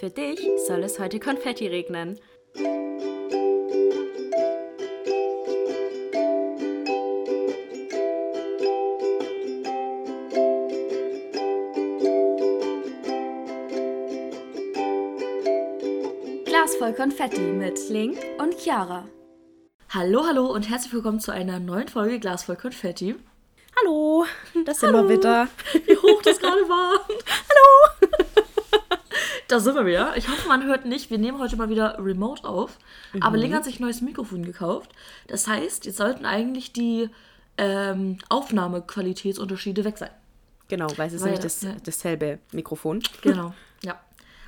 Für dich soll es heute Konfetti regnen. Glas voll Konfetti mit Link und Chiara. Hallo, hallo und herzlich willkommen zu einer neuen Folge Glas voll Konfetti. Hallo, das sind wir wieder. Wie hoch das gerade war. Da sind wir wieder. Ich hoffe, man hört nicht. Wir nehmen heute mal wieder remote auf. Aber Link hat sich ein neues Mikrofon gekauft. Das heißt, jetzt sollten eigentlich die ähm, Aufnahmequalitätsunterschiede weg sein. Genau, weil es ist Weil, nämlich das, ja. dasselbe Mikrofon. Genau, ja.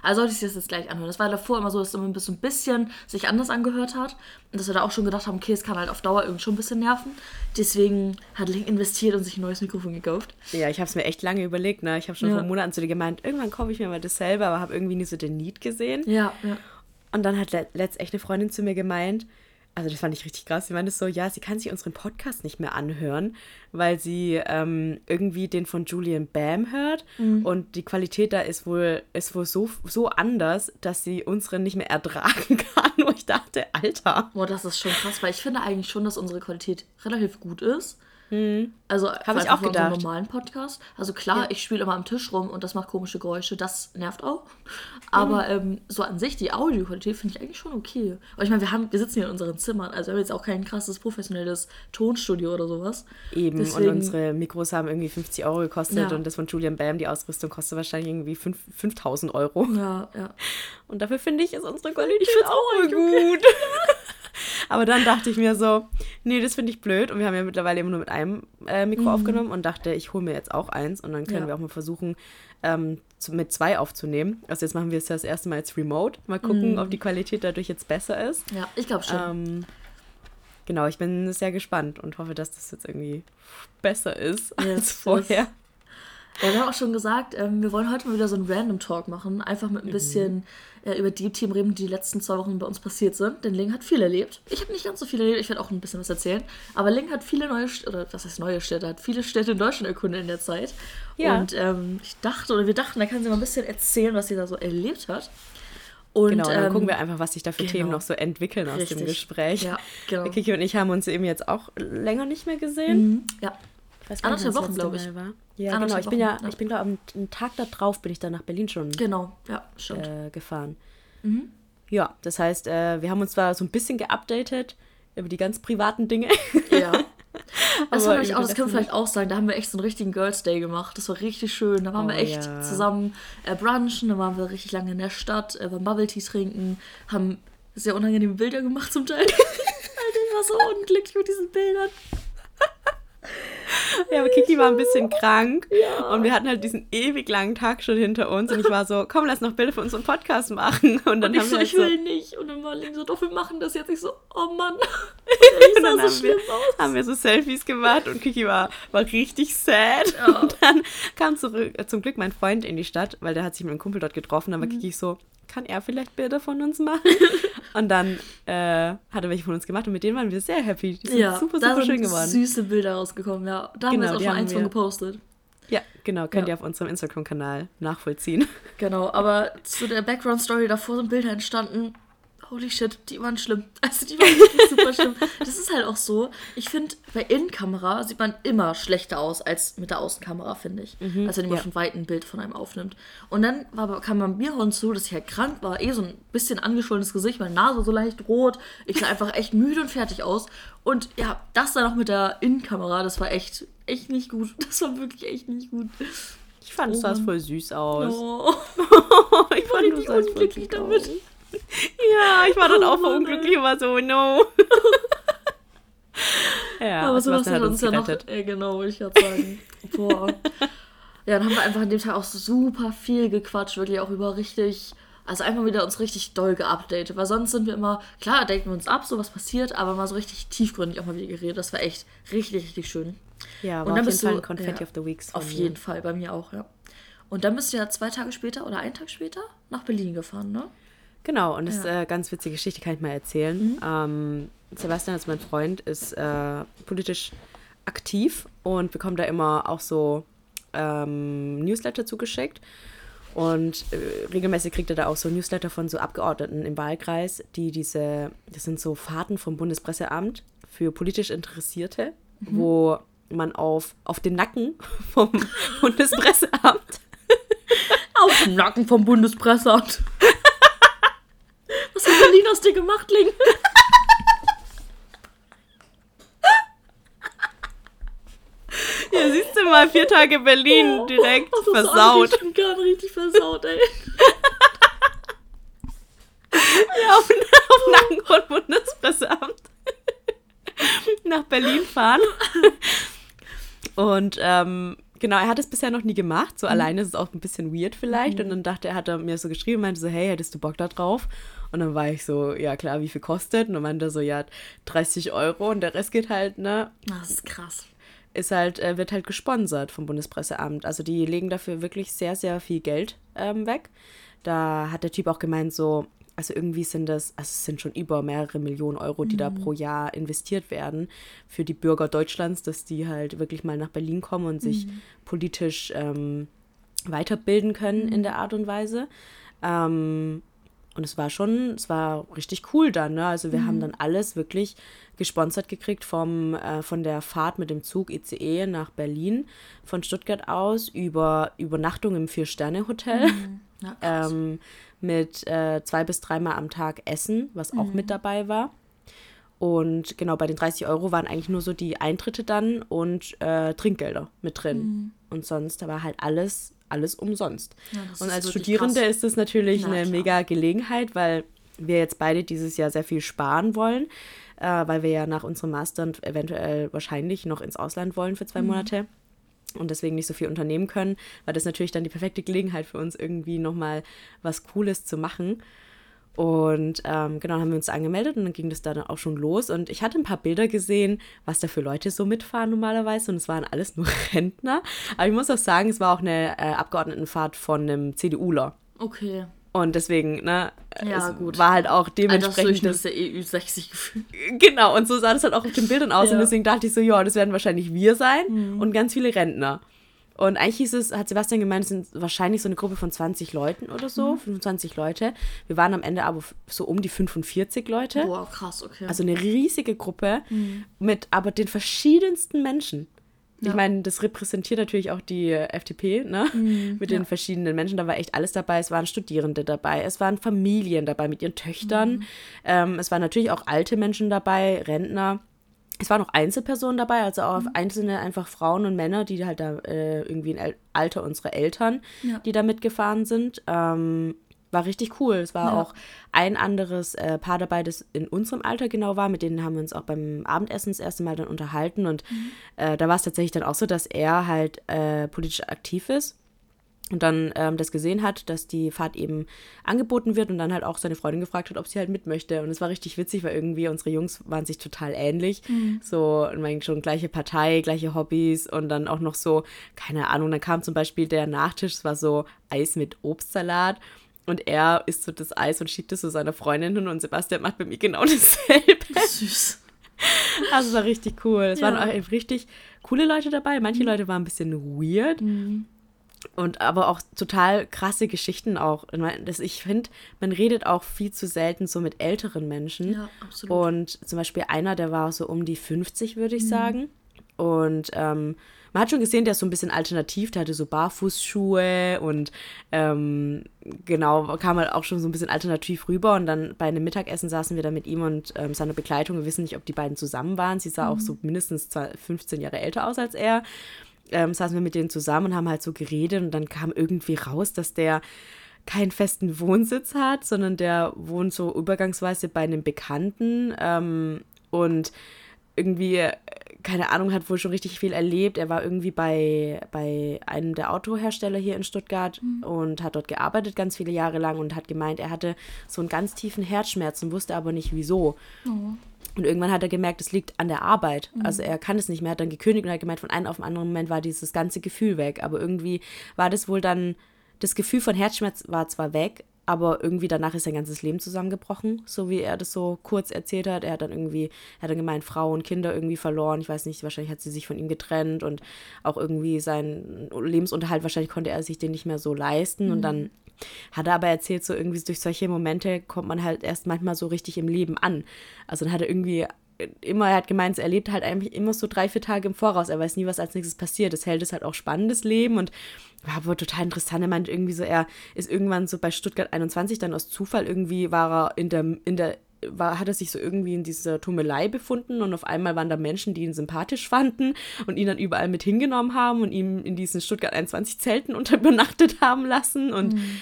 Also sollte ich das jetzt gleich anhören. Das war davor immer so, dass es immer so ein bisschen sich anders angehört hat. Und dass wir da auch schon gedacht haben, okay, es kann halt auf Dauer irgendwie schon ein bisschen nerven. Deswegen hat Link investiert und sich ein neues Mikrofon gekauft. Ja, ich habe es mir echt lange überlegt. Ne? Ich habe schon Ja. vor Monaten zu dir gemeint, irgendwann kaufe ich mir mal dasselbe, aber habe irgendwie nie so den Need gesehen. Ja, ja. Und dann hat le- letzt echt eine Freundin zu mir gemeint, also das fand ich richtig krass, sie meinte so, ja, sie kann sich unseren Podcast nicht mehr anhören, weil sie ähm, irgendwie den von Julian Bam hört und die Qualität da ist wohl, ist wohl so, so anders, dass sie unseren nicht mehr ertragen kann. Wo ich dachte, Alter. Boah, das ist schon krass, weil ich finde eigentlich schon, dass unsere Qualität relativ gut ist. Also Hab ich auch gedacht. normalen Podcast. Also klar, ich spiele immer am Tisch rum und das macht komische Geräusche, das nervt auch. Aber ähm, so an sich, die Audioqualität finde ich eigentlich schon okay. Aber ich meine, wir, haben, wir sitzen hier in unseren Zimmern, also wir haben jetzt auch kein krasses professionelles Tonstudio oder sowas. Eben, Deswegen- und unsere Mikros haben irgendwie 50 Euro gekostet Ja. und das von Julian Bam, die Ausrüstung, kostet wahrscheinlich irgendwie 5 5000 Euro. Ja, ja. Und dafür finde ich, ist unsere Qualität auch auch gut. Aber dann dachte ich mir so, nee, das finde ich blöd. Und wir haben ja mittlerweile immer nur mit einem äh, Mikro aufgenommen und dachte, ich hole mir jetzt auch eins. Und dann können Ja. wir auch mal versuchen, ähm, zu, mit zwei aufzunehmen. Also jetzt machen wir es ja das erste Mal jetzt remote. Mal gucken, ob die Qualität dadurch jetzt besser ist. Ja, ich glaube schon. Ähm, genau, ich bin sehr gespannt und hoffe, dass das jetzt irgendwie besser ist Yes, als vorher. Ja, wir haben auch schon gesagt, ähm, wir wollen heute mal wieder so einen Random Talk machen. Einfach mit ein bisschen äh, über die Themen reden, die die letzten zwei Wochen bei uns passiert sind. Denn Ling hat viel erlebt. Ich habe nicht ganz so viel erlebt, ich werde auch ein bisschen was erzählen. Aber Ling hat viele neue, St- oder was heißt neue Städte, hat viele Städte in Deutschland erkundet in der Zeit. Ja. Und ähm, ich dachte, oder wir dachten, da kann sie mal ein bisschen erzählen, was sie da so erlebt hat. Und, Genau, dann ähm, gucken wir einfach, was sich da für genau. Themen noch so entwickeln aus Richtig. dem Gespräch. Ja, genau. Kiki und ich haben uns eben jetzt auch länger nicht mehr gesehen. Mhm, Ja, Anderthalb Wochen, das letzte glaub ich. Mal War. Ja, genau. Ich bin ja, ja. ich bin glaube am einen Tag da drauf bin ich dann nach Berlin schon genau. Ja, stimmt. äh, gefahren. Mhm. Ja, das heißt, äh, wir haben uns zwar so ein bisschen geupdatet über die ganz privaten Dinge. Ja. Das, Aber auch, das können wir vielleicht auch sagen. Da haben wir echt so einen richtigen Girls Day gemacht. Das war richtig schön. Da waren wir Oh, echt ja. zusammen äh, brunchen. Da waren wir richtig lange in der Stadt, äh, beim Bubble Tea trinken, haben sehr unangenehme Bilder gemacht zum Teil. Alter, ich war so unglücklich mit diesen Bildern. Ja, aber Kiki war ein bisschen krank und wir hatten halt diesen ewig langen Tag schon hinter uns und ich war so, komm, lass noch Bilder für unseren Podcast machen. Und dann Und ich haben so, wir halt ich will nicht. Und dann war Link so, doch, wir machen das jetzt. Ich so, oh Mann. Ich dann sah so haben schlimm wir, aus. haben wir so Selfies gemacht und Kiki war, war richtig sad. Ja. Und dann kam zurück, zum Glück mein Freund in die Stadt, weil der hat sich mit einem Kumpel dort getroffen. Mhm. Dann war Kiki so, kann er vielleicht Bilder von uns machen? und dann äh, hat er welche von uns gemacht und mit denen waren wir sehr happy. Die sind Ja, super, super schön geworden. süße Bilder rausgekommen, ja. Da haben wir Genau, jetzt auch schon eins von gepostet. Ja, genau, könnt Ja. ihr auf unserem Instagram-Kanal nachvollziehen. Genau, aber zu der Background-Story davor sind Bilder entstanden. Holy shit, die waren schlimm. Also die waren wirklich super schlimm. Das ist halt auch so. Ich finde, bei Innenkamera sieht man immer schlechter aus als mit der Außenkamera, finde ich. als wenn man ja. von weitem ein Bild von einem aufnimmt. Und dann war, kam man mir hinzu, dass ich halt krank war, eh so ein bisschen angeschwollenes Gesicht, meine Nase so leicht rot. Ich sah einfach echt müde und fertig aus. Und ja, das dann noch mit der Innenkamera, das war echt, echt nicht gut. Das war wirklich echt nicht gut. Ich fand, es Oh sah voll süß aus. Oh. ich war fand, richtig du sahst voll süß damit. aus. Ja, ich war dann Oh auch voll Mann, unglücklich und war so, no. ja, Aber sowas hat uns ja noch. Ja, genau, ich gerade sagen. Boah. Ja, dann haben wir einfach an dem Tag auch super viel gequatscht, wirklich auch über richtig. Also einfach wieder uns richtig doll geupdatet, weil sonst sind wir immer, klar, denken wir uns ab, so was passiert, aber mal so richtig tiefgründig auch mal wieder geredet. Das war echt richtig, richtig schön. Ja, Und war dann auf jeden bist Fall du- ein Confetti ja, of the Weeks. Auf mir. jeden Fall, bei mir auch, ja. Und dann bist du ja zwei Tage später oder einen Tag später nach Berlin gefahren, ne? Genau, und das ist Ja. Mhm. eine ganz witzige Geschichte, kann ich mal erzählen. Ähm, Sebastian, also mein Freund, ist äh, politisch aktiv und bekommt da immer auch so ähm, Newsletter zugeschickt. Und äh, regelmäßig kriegt er da auch so Newsletter von so Abgeordneten im Wahlkreis, die diese, das sind so Fahrten vom Bundespresseamt für politisch Interessierte, mhm. wo man auf, auf den Nacken vom Bundespresseamt. auf den Nacken vom Bundespresseamt. Was hat Berlin aus dir gemacht, Ling? Ja, siehst du mal, vier Tage Berlin oh, direkt oh, versaut. Ich gar richtig versaut, ey. ja, auf, auf Nacken von Bundespresseamt. Nach Berlin fahren. Und ähm, genau, er hat es bisher noch nie gemacht. So mhm. alleine ist es auch ein bisschen weird vielleicht. Mhm. Und dann dachte er, hat er mir so geschrieben, meinte so, hey, hättest du Bock da drauf? Und dann war ich so, ja klar, wie viel kostet? Und dann meinte er so, ja, 30 Euro und der Rest geht halt, ne? Das ist krass ist halt, äh, wird halt gesponsert vom Bundespresseamt. Also die legen dafür wirklich sehr, sehr viel Geld ähm, weg. Da hat der Typ auch gemeint, so, also irgendwie sind das, also es sind schon über mehrere Millionen Euro, die mhm. da pro Jahr investiert werden für die Bürger Deutschlands, dass die halt wirklich mal nach Berlin kommen und sich mhm. politisch ähm, weiterbilden können mhm. in der Art und Weise. Ähm, und es war schon, es war richtig cool dann. Ne? Also wir mhm. haben dann alles wirklich gesponsert gekriegt vom, äh, von der Fahrt mit dem Zug ICE nach Berlin von Stuttgart aus über Übernachtung im Vier-Sterne-Hotel. Mhm. Ja, ähm, mit äh, zwei bis dreimal am Tag Essen, was auch mit mhm. dabei war. Und genau, bei den 30 Euro waren eigentlich nur so die Eintritte dann und äh, Trinkgelder mit drin. Mhm. Und sonst war halt alles alles umsonst. Ja, und als Studierende krass. ist das natürlich ja, eine klar. mega Gelegenheit, weil wir jetzt beide dieses Jahr sehr viel sparen wollen, äh, weil wir ja nach unserem Master eventuell wahrscheinlich noch ins Ausland wollen für zwei mhm. Monate und deswegen nicht so viel unternehmen können, war das natürlich dann die perfekte Gelegenheit für uns irgendwie nochmal was Cooles zu machen. Und ähm, genau, haben wir uns angemeldet und dann ging das dann auch schon los. Und ich hatte ein paar Bilder gesehen, was da für Leute so mitfahren normalerweise. Und es waren alles nur Rentner. Aber ich muss auch sagen, es war auch eine äh, Abgeordnetenfahrt von einem CDUler. Okay. Und deswegen, ne, ja, gut. war halt auch dementsprechend. Das der EU60 gefühlt. Genau, und so sah das halt auch auf den Bildern aus. Ja. Und deswegen dachte ich so, ja, das werden wahrscheinlich wir sein mhm. und ganz viele Rentner. Und eigentlich hieß es, hat Sebastian gemeint, es sind wahrscheinlich so eine Gruppe von 20 Leuten oder so, mhm. 25 Leute. Wir waren am Ende aber so um die 45 Leute. Boah, krass, okay. Also eine riesige Gruppe mhm. mit aber den verschiedensten Menschen. Ja. Ich meine, das repräsentiert natürlich auch die FDP, ne? Mhm, mit den ja. verschiedenen Menschen. Da war echt alles dabei. Es waren Studierende dabei, es waren Familien dabei mit ihren Töchtern. Mhm. Ähm, es waren natürlich auch alte Menschen dabei, Rentner es waren noch Einzelpersonen dabei, also auch mhm. einzelne einfach Frauen und Männer, die halt da äh, irgendwie im Alter unserer Eltern, ja. die da mitgefahren sind. Ähm, war richtig cool. Es war ja. auch ein anderes äh, Paar dabei, das in unserem Alter genau war. Mit denen haben wir uns auch beim Abendessen das erste Mal dann unterhalten. Und mhm. äh, da war es tatsächlich dann auch so, dass er halt äh, politisch aktiv ist und dann ähm, das gesehen hat, dass die Fahrt eben angeboten wird und dann halt auch seine Freundin gefragt hat, ob sie halt mit möchte. Und es war richtig witzig, weil irgendwie unsere Jungs waren sich total ähnlich. Mhm. So, ich meine, schon gleiche Partei, gleiche Hobbys und dann auch noch so, keine Ahnung, dann kam zum Beispiel der Nachtisch, es war so Eis mit Obstsalat. Und er isst so das Eis und schiebt es zu seiner Freundin hin und Sebastian macht bei mir genau dasselbe. Süß. Also es war richtig cool. Es ja. waren auch richtig coole Leute dabei. Manche mhm. Leute waren ein bisschen weird. Mhm und aber auch total krasse Geschichten auch. Ich finde, man redet auch viel zu selten so mit älteren Menschen. Ja, absolut. Und zum Beispiel einer, der war so um die 50, würde ich mhm. sagen. Und ähm, man hat schon gesehen, der ist so ein bisschen alternativ, der hatte so Barfußschuhe und ähm, genau, kam halt auch schon so ein bisschen alternativ rüber. Und dann bei einem Mittagessen saßen wir da mit ihm und ähm, seiner Begleitung. Wir wissen nicht, ob die beiden zusammen waren. Sie sah mhm. auch so mindestens 15 Jahre älter aus als er ähm, saßen wir mit denen zusammen und haben halt so geredet und dann kam irgendwie raus, dass der keinen festen Wohnsitz hat, sondern der wohnt so übergangsweise bei einem Bekannten ähm, und irgendwie, äh, keine Ahnung, hat wohl schon richtig viel erlebt. Er war irgendwie bei, bei einem der Autohersteller hier in Stuttgart mhm. und hat dort gearbeitet ganz viele Jahre lang und hat gemeint, er hatte so einen ganz tiefen Herzschmerz und wusste aber nicht wieso. Oh. Und irgendwann hat er gemerkt, es liegt an der Arbeit. Mhm. Also er kann es nicht mehr, hat dann gekündigt und hat gemeint, von einem auf den anderen Moment war dieses ganze Gefühl weg. Aber irgendwie war das wohl dann, das Gefühl von Herzschmerz war zwar weg, aber irgendwie danach ist sein ganzes Leben zusammengebrochen, so wie er das so kurz erzählt hat. Er hat dann irgendwie, er hat dann gemeint, Frau und Kinder irgendwie verloren. Ich weiß nicht, wahrscheinlich hat sie sich von ihm getrennt und auch irgendwie seinen Lebensunterhalt, wahrscheinlich konnte er sich den nicht mehr so leisten. Mhm. Und dann hat er aber erzählt, so irgendwie durch solche Momente kommt man halt erst manchmal so richtig im Leben an. Also dann hat er irgendwie immer, er hat gemeint, er lebt halt eigentlich immer so drei, vier Tage im Voraus. Er weiß nie, was als nächstes passiert. Das hält es halt auch spannendes Leben und war aber total interessant. Er meint irgendwie so, er ist irgendwann so bei Stuttgart 21 dann aus Zufall irgendwie war er in der, in der, war, hat er sich so irgendwie in dieser Tummelei befunden und auf einmal waren da Menschen, die ihn sympathisch fanden und ihn dann überall mit hingenommen haben und ihm in diesen Stuttgart 21 Zelten unter übernachtet haben lassen und mhm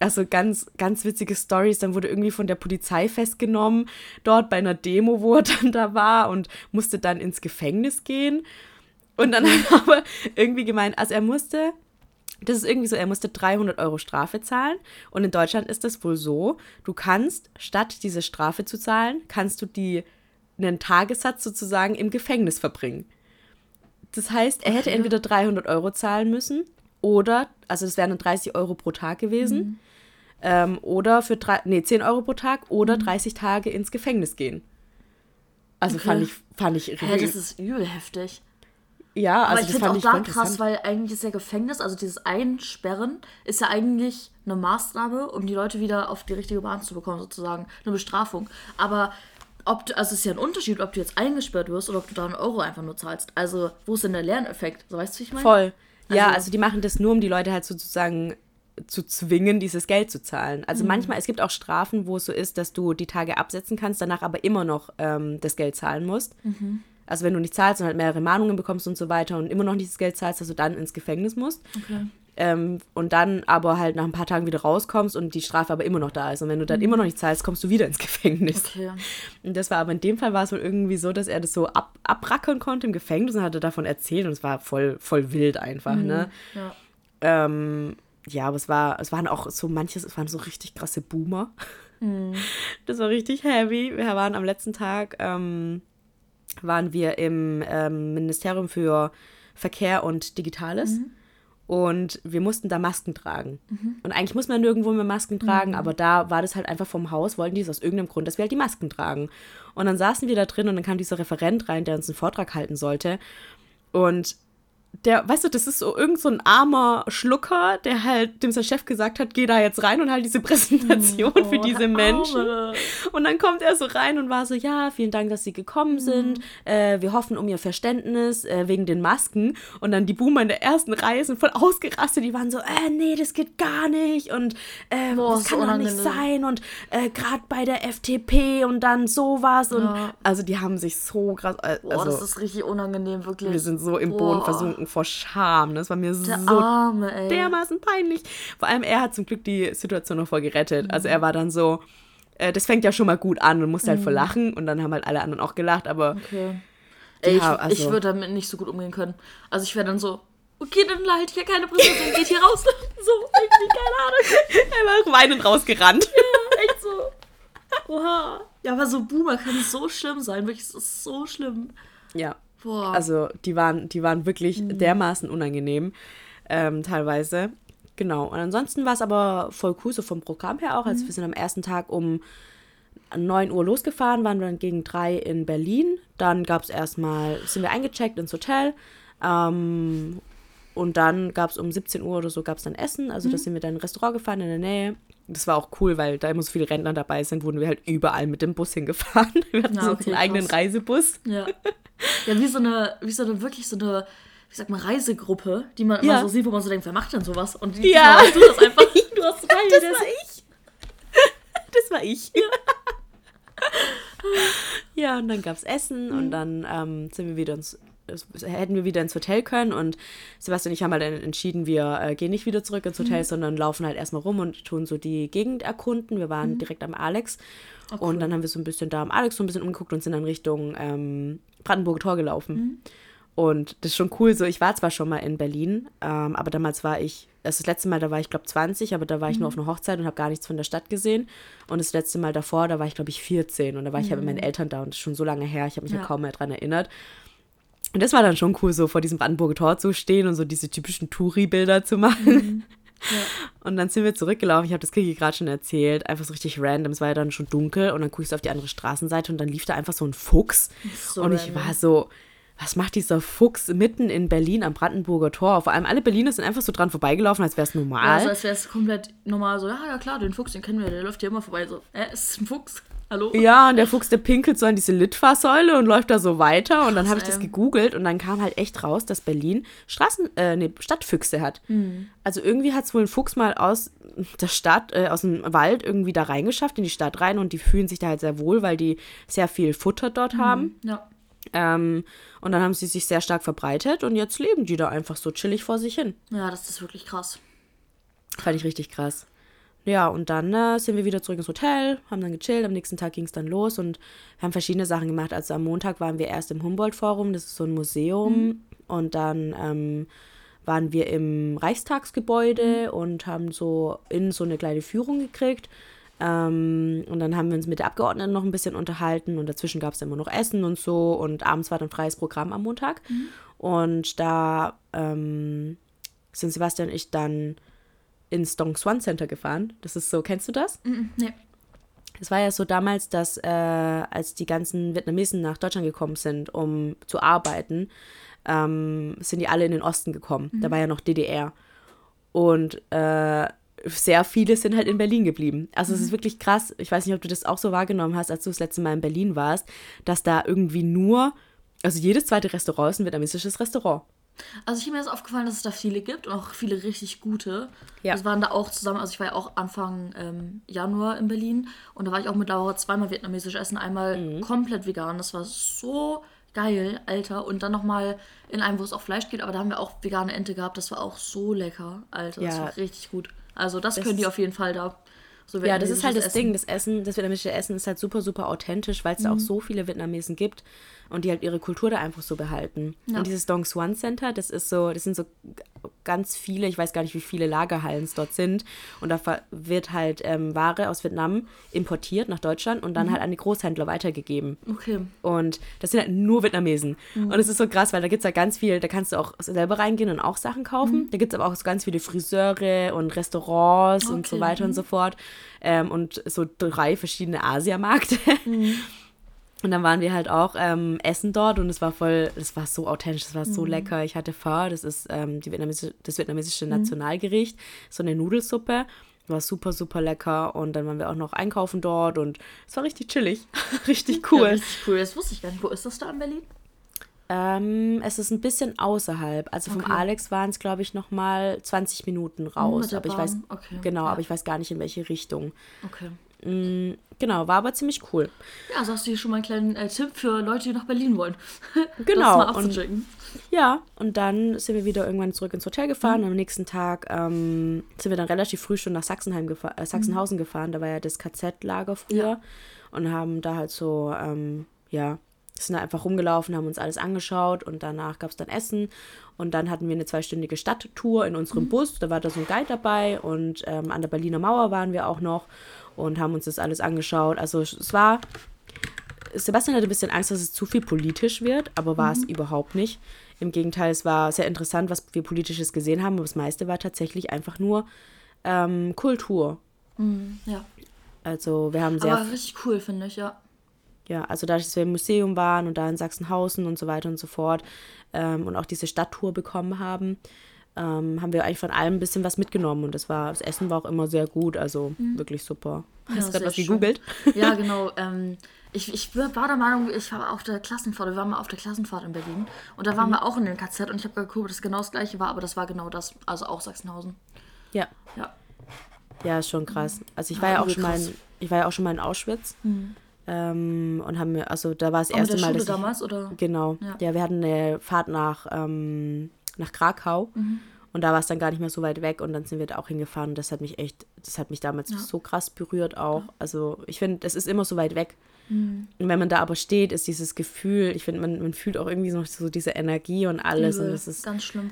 also ganz, ganz witzige Stories. Dann wurde irgendwie von der Polizei festgenommen, dort bei einer Demo, wo er dann da war und musste dann ins Gefängnis gehen. Und dann hat er aber irgendwie gemeint, also er musste, das ist irgendwie so, er musste 300 Euro Strafe zahlen. Und in Deutschland ist das wohl so, du kannst, statt diese Strafe zu zahlen, kannst du die, einen Tagessatz sozusagen im Gefängnis verbringen. Das heißt, er hätte entweder 300 Euro zahlen müssen oder, also das wären dann 30 Euro pro Tag gewesen. Mhm. Ähm, oder für drei, nee, 10 Euro pro Tag oder 30 mhm. Tage ins Gefängnis gehen. Also okay. fand ich, fand ich Hä, das ist übel heftig. Ja, also Aber ich finde auch da krass, weil eigentlich ist ja Gefängnis, also dieses Einsperren, ist ja eigentlich eine Maßnahme, um die Leute wieder auf die richtige Bahn zu bekommen, sozusagen. Eine Bestrafung. Aber ob du, also es ist ja ein Unterschied, ob du jetzt eingesperrt wirst oder ob du da einen Euro einfach nur zahlst. Also, wo ist denn der Lerneffekt? So weißt du, wie ich meine? Voll. Also, ja, also die machen das nur, um die Leute halt sozusagen zu zwingen, dieses Geld zu zahlen. Also mhm. manchmal, es gibt auch Strafen, wo es so ist, dass du die Tage absetzen kannst, danach aber immer noch ähm, das Geld zahlen musst. Mhm. Also wenn du nicht zahlst und halt mehrere Mahnungen bekommst und so weiter und immer noch nicht das Geld zahlst, dass du dann ins Gefängnis musst. Okay. Ähm, und dann aber halt nach ein paar Tagen wieder rauskommst und die Strafe aber immer noch da ist. Und wenn du dann mhm. immer noch nicht zahlst, kommst du wieder ins Gefängnis. Okay. Und das war aber in dem Fall war es wohl irgendwie so, dass er das so ab, abrackern konnte im Gefängnis und hatte davon erzählt und es war voll, voll wild einfach, mhm. ne? Ja. Ähm, ja, aber es war, es waren auch so manches, es waren so richtig krasse Boomer. Mhm. Das war richtig heavy. Wir waren am letzten Tag, ähm, waren wir im ähm, Ministerium für Verkehr und Digitales. Mhm. Und wir mussten da Masken tragen. Mhm. Und eigentlich muss man nirgendwo mehr Masken tragen, mhm. aber da war das halt einfach vom Haus, wollten die es aus irgendeinem Grund, dass wir halt die Masken tragen. Und dann saßen wir da drin und dann kam dieser Referent rein, der uns einen Vortrag halten sollte. Und der, weißt du, das ist so irgend so ein armer Schlucker, der halt dem sein Chef gesagt hat, geh da jetzt rein und halt diese Präsentation oh, für diese Menschen. Arme. Und dann kommt er so rein und war so, ja, vielen Dank, dass Sie gekommen sind. Mhm. Äh, wir hoffen um Ihr Verständnis äh, wegen den Masken. Und dann die Boomer in der ersten Reihe sind voll ausgerastet. Die waren so, äh, nee, das geht gar nicht. Und äh, Boah, das kann doch nicht sein. Und äh, gerade bei der FTP und dann sowas. Und ja. also die haben sich so krass. Also, Boah, das ist richtig unangenehm, wirklich. Wir sind so im Boah. Boden versunken vor Scham. Das war mir Der so Arme, dermaßen peinlich. Vor allem er hat zum Glück die Situation noch voll gerettet. Mhm. Also er war dann so, äh, das fängt ja schon mal gut an und musste halt voll mhm. lachen und dann haben halt alle anderen auch gelacht, aber. Okay. Ey, ich, also, ich würde damit nicht so gut umgehen können. Also ich wäre dann so, okay, dann halte ich ja keine Präsentation, geht hier raus. so, irgendwie, keine Ahnung. Er war weinend rausgerannt. Ja, echt so. Oha. Ja, aber so Boomer kann so schlimm sein, wirklich, es ist so schlimm. Ja. Boah. Also die waren, die waren wirklich mhm. dermaßen unangenehm, ähm, teilweise. Genau. Und ansonsten war es aber voll cool, so vom Programm her auch. Also mhm. wir sind am ersten Tag um 9 Uhr losgefahren, waren dann gegen 3 in Berlin. Dann gab es erstmal, sind wir eingecheckt ins Hotel. Ähm, und dann gab es um 17 Uhr oder so gab es dann Essen. Also mhm. da sind wir dann in ein Restaurant gefahren in der Nähe. Das war auch cool, weil da immer so viele Rentner dabei sind, wurden wir halt überall mit dem Bus hingefahren. Wir hatten Na, okay, so einen eigenen Reisebus. Ja. Ja, wie so eine, wie so eine, wirklich so eine, wie sagt man, Reisegruppe, die man ja. immer so sieht, wo man so denkt, wer macht denn sowas? Und die, ja. du das einfach, du hast rein, das war ich. Das war ich. Ja. ja, und dann gab es Essen mhm. und dann ähm, sind wir wieder ins hätten wir wieder ins Hotel können und Sebastian und ich haben halt entschieden, wir äh, gehen nicht wieder zurück ins Hotel, mhm. sondern laufen halt erstmal rum und tun so die Gegend erkunden. Wir waren mhm. direkt am Alex oh, cool. und dann haben wir so ein bisschen da am Alex so ein bisschen umgeguckt und sind dann Richtung ähm, Brandenburger Tor gelaufen. Mhm. Und das ist schon cool. So, ich war zwar schon mal in Berlin, ähm, aber damals war ich, also das letzte Mal, da war ich, glaube 20, aber da war ich mhm. nur auf einer Hochzeit und habe gar nichts von der Stadt gesehen. Und das letzte Mal davor, da war ich, glaube ich, 14 und da war ich ja mit meinen mhm. Eltern da und das ist schon so lange her, ich habe mich ja. ja kaum mehr dran erinnert. Und das war dann schon cool, so vor diesem Brandenburger Tor zu stehen und so diese typischen Touri-Bilder zu machen. Mhm. Ja. Und dann sind wir zurückgelaufen. Ich habe das Kiki gerade schon erzählt. Einfach so richtig random. Es war ja dann schon dunkel. Und dann gucke ich so auf die andere Straßenseite und dann lief da einfach so ein Fuchs. So und ich war so, was macht dieser Fuchs mitten in Berlin am Brandenburger Tor? Vor allem alle Berliner sind einfach so dran vorbeigelaufen, als wäre es normal. Ja, also als wäre es komplett normal. So, ja, ja klar, den Fuchs, den kennen wir, der läuft hier immer vorbei. So, äh, ist ein Fuchs. Hallo? Ja, und der Fuchs, der pinkelt so an diese Litfaßsäule und läuft da so weiter. Und dann habe ich das gegoogelt und dann kam halt echt raus, dass Berlin Straßen, äh, nee, Stadtfüchse hat. Mhm. Also irgendwie hat es wohl ein Fuchs mal aus der Stadt, äh, aus dem Wald irgendwie da reingeschafft, in die Stadt rein und die fühlen sich da halt sehr wohl, weil die sehr viel Futter dort mhm. haben. Ja. Ähm, und dann haben sie sich sehr stark verbreitet und jetzt leben die da einfach so chillig vor sich hin. Ja, das ist wirklich krass. Fand ich richtig krass. Ja, und dann äh, sind wir wieder zurück ins Hotel, haben dann gechillt. Am nächsten Tag ging es dann los und wir haben verschiedene Sachen gemacht. Also am Montag waren wir erst im Humboldt-Forum, das ist so ein Museum. Mhm. Und dann ähm, waren wir im Reichstagsgebäude mhm. und haben so in so eine kleine Führung gekriegt. Ähm, und dann haben wir uns mit der Abgeordneten noch ein bisschen unterhalten und dazwischen gab es immer noch Essen und so. Und abends war dann freies Programm am Montag. Mhm. Und da ähm, sind Sebastian und ich dann ins Dong Swan Center gefahren. Das ist so, kennst du das? Mm, -mm nee. Es war ja so damals, dass äh, als die ganzen Vietnamesen nach Deutschland gekommen sind, um zu arbeiten, ähm, sind die alle in den Osten gekommen. Mhm. Da war ja noch DDR. Und äh, sehr viele sind halt in Berlin geblieben. Also mhm. es ist mhm. wirklich krass. Ich weiß nicht, ob du das auch so wahrgenommen hast, als du das letzte Mal in Berlin warst, dass da irgendwie nur, also jedes zweite Restaurant ist ein vietnamesisches Restaurant. Also ich mir ist aufgefallen, dass es da viele gibt und auch viele richtig gute. Ja. Wir waren da auch zusammen, also ich war ja auch Anfang ähm, Januar in Berlin und da war ich auch mit Laura zweimal vietnamesisch essen, einmal mhm. komplett vegan. Das war so geil, Alter. Und dann nochmal in einem, wo es auch Fleisch geht, aber da haben wir auch vegane Ente gehabt. Das war auch so lecker, Alter. Das ja. war richtig gut. Also das, das können die auf jeden Fall da. So ja, das ist halt das Essen. Ding. Das Essen, das vietnamesische Essen ist halt super, super authentisch, weil es mhm. da auch so viele Vietnamesen gibt und die halt ihre Kultur da einfach so behalten. Ja. Und dieses Dong Swan Center, das ist so, das sind so ganz viele, ich weiß gar nicht, wie viele Lagerhallen es dort sind. Und da wird halt ähm, Ware aus Vietnam importiert nach Deutschland und dann mhm. halt an die Großhändler weitergegeben. Okay. Und das sind halt nur Vietnamesen. Mhm. Und es ist so krass, weil da gibt es ja ganz viel, da kannst du auch selber reingehen und auch Sachen kaufen. Mhm. Da gibt es aber auch so ganz viele Friseure und Restaurants okay. und so weiter und so fort. Ähm, und so drei verschiedene Asiamärkte. Mhm. Und dann waren wir halt auch ähm, essen dort und es war voll, es war so authentisch, es war so mhm. lecker. Ich hatte Pho, das ist ähm, die vietnamesische, das vietnamesische mhm. Nationalgericht, so eine Nudelsuppe. War super, super lecker. Und dann waren wir auch noch einkaufen dort und es war richtig chillig. richtig cool. Ja, richtig cool. Das wusste ich gar nicht. Wo ist das da in Berlin? Ähm, es ist ein bisschen außerhalb. Also vom okay. Alex waren es, glaube ich, noch mal 20 Minuten raus. aber ich weiß okay. genau, ja. aber ich weiß gar nicht in welche Richtung. Okay. Mm, genau, war aber ziemlich cool. Ja, also hast du hier schon mal einen kleinen äh, Tipp für Leute, die nach Berlin wollen. Genau. Das mal und, ja, und dann sind wir wieder irgendwann zurück ins Hotel gefahren. Mhm. Am nächsten Tag ähm, sind wir dann relativ früh schon nach Sachsenheim gefa äh, Sachsenhausen mhm. gefahren. Da war ja das KZ-Lager früher. Ja. Und haben da halt so, ähm, ja, sind da einfach rumgelaufen, haben uns alles angeschaut und danach gab es dann Essen und dann hatten wir eine zweistündige Stadttour in unserem mhm. Bus. Da war da so ein Guide dabei und ähm, an der Berliner Mauer waren wir auch noch und haben uns das alles angeschaut. Also es war, Sebastian hatte ein bisschen Angst, dass es zu viel politisch wird, aber war mhm. es überhaupt nicht. Im Gegenteil, es war sehr interessant, was wir politisches gesehen haben, aber das meiste war tatsächlich einfach nur ähm, Kultur. Mhm, ja. Also wir haben sehr... Aber richtig cool, finde ich, ja. Ja, also dadurch, dass wir im Museum waren und da in Sachsenhausen und so weiter und so fort ähm, und auch diese Stadttour bekommen haben, ähm, haben wir eigentlich von allem ein bisschen was mitgenommen und das war, das Essen war auch immer sehr gut, also mhm. wirklich super. Hast ja, du gerade was gegoogelt? Ja, genau. Ähm, ich, ich war der Meinung, ich war auf der Klassenfahrt, wir waren mal auf der Klassenfahrt in Berlin und da waren mhm. wir auch in den KZ und ich habe geguckt, ob das genau das gleiche war, aber das war genau das, also auch Sachsenhausen. Ja. Ja. Ja, ist schon krass. Also ich war ja, ja auch schon mal in, ich war ja auch schon mal in Auschwitz. Mhm. Ähm, und haben mir, also da war das erste Mal. Schule dass ich, damals, oder? Genau. Ja. ja. wir hatten eine Fahrt nach ähm, nach Krakau. Mhm. Und da war es dann gar nicht mehr so weit weg und dann sind wir da auch hingefahren. Und das hat mich echt, das hat mich damals ja. so krass berührt auch. Ja. Also ich finde, es ist immer so weit weg. Mhm. Und wenn man da aber steht, ist dieses Gefühl, ich finde, man, man fühlt auch irgendwie noch so diese Energie und alles. Übel. Und das ist ganz schlimm.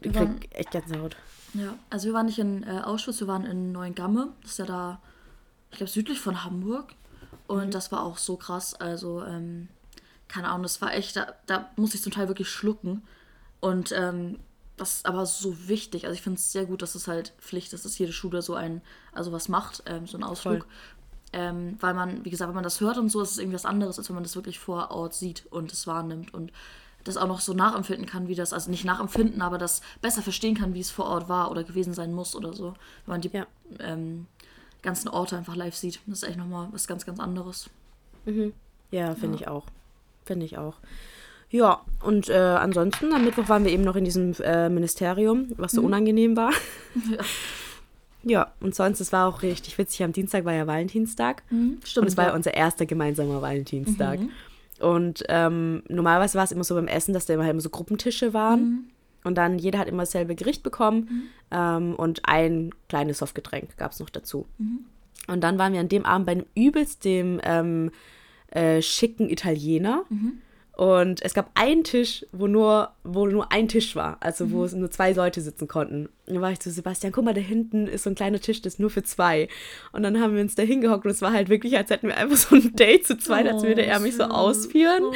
Ich krieg echt Gänsehaut. Ja, also wir waren nicht in äh, Auschwitz, wir waren in Neuengamme. Das ist ja da, ich glaube, südlich von Hamburg. Und mhm. das war auch so krass. Also, ähm, keine Ahnung, das war echt, da, da musste ich zum Teil wirklich schlucken. Und ähm, das ist aber so wichtig. Also ich finde es sehr gut, dass es halt Pflicht ist, dass jede Schule so ein, also was macht, ähm, so einen Ausflug. Ähm, weil man, wie gesagt, wenn man das hört und so, ist es irgendwie was anderes, als wenn man das wirklich vor Ort sieht und es wahrnimmt und das auch noch so nachempfinden kann, wie das, also nicht nachempfinden, aber das besser verstehen kann, wie es vor Ort war oder gewesen sein muss oder so. Wenn man die Ja. ähm, ganzen Orte einfach live sieht. Das ist echt nochmal was ganz, ganz anderes. Ja, finde ich auch. Finde ich auch. Ja, und äh, ansonsten, am Mittwoch waren wir eben noch in diesem äh, Ministerium, was so unangenehm war. Ja. Ja, und sonst, es war auch richtig witzig. Am Dienstag war ja Valentinstag. Stimmt. Und es war ja ja. unser erster gemeinsamer Valentinstag. Mhm. Und ähm, normalerweise war es immer so beim Essen, dass da immer, halt immer so Gruppentische waren. Mhm. Und dann jeder hat immer dasselbe Gericht bekommen. Ähm, und ein kleines Softgetränk gab es noch dazu. Mhm. Und dann waren wir an dem Abend bei einem übelst dem ähm, äh, schicken Italiener. Mhm. Und es gab einen Tisch, wo nur, wo nur ein Tisch war, also wo es nur zwei Leute sitzen konnten. Und dann war ich zu Sebastian, guck mal, da hinten ist so ein kleiner Tisch, das ist nur für zwei. Und dann haben wir uns da hingehockt und es war halt wirklich, als hätten wir einfach so ein Date zu zweit, als würde er mich so ausführen. Oh.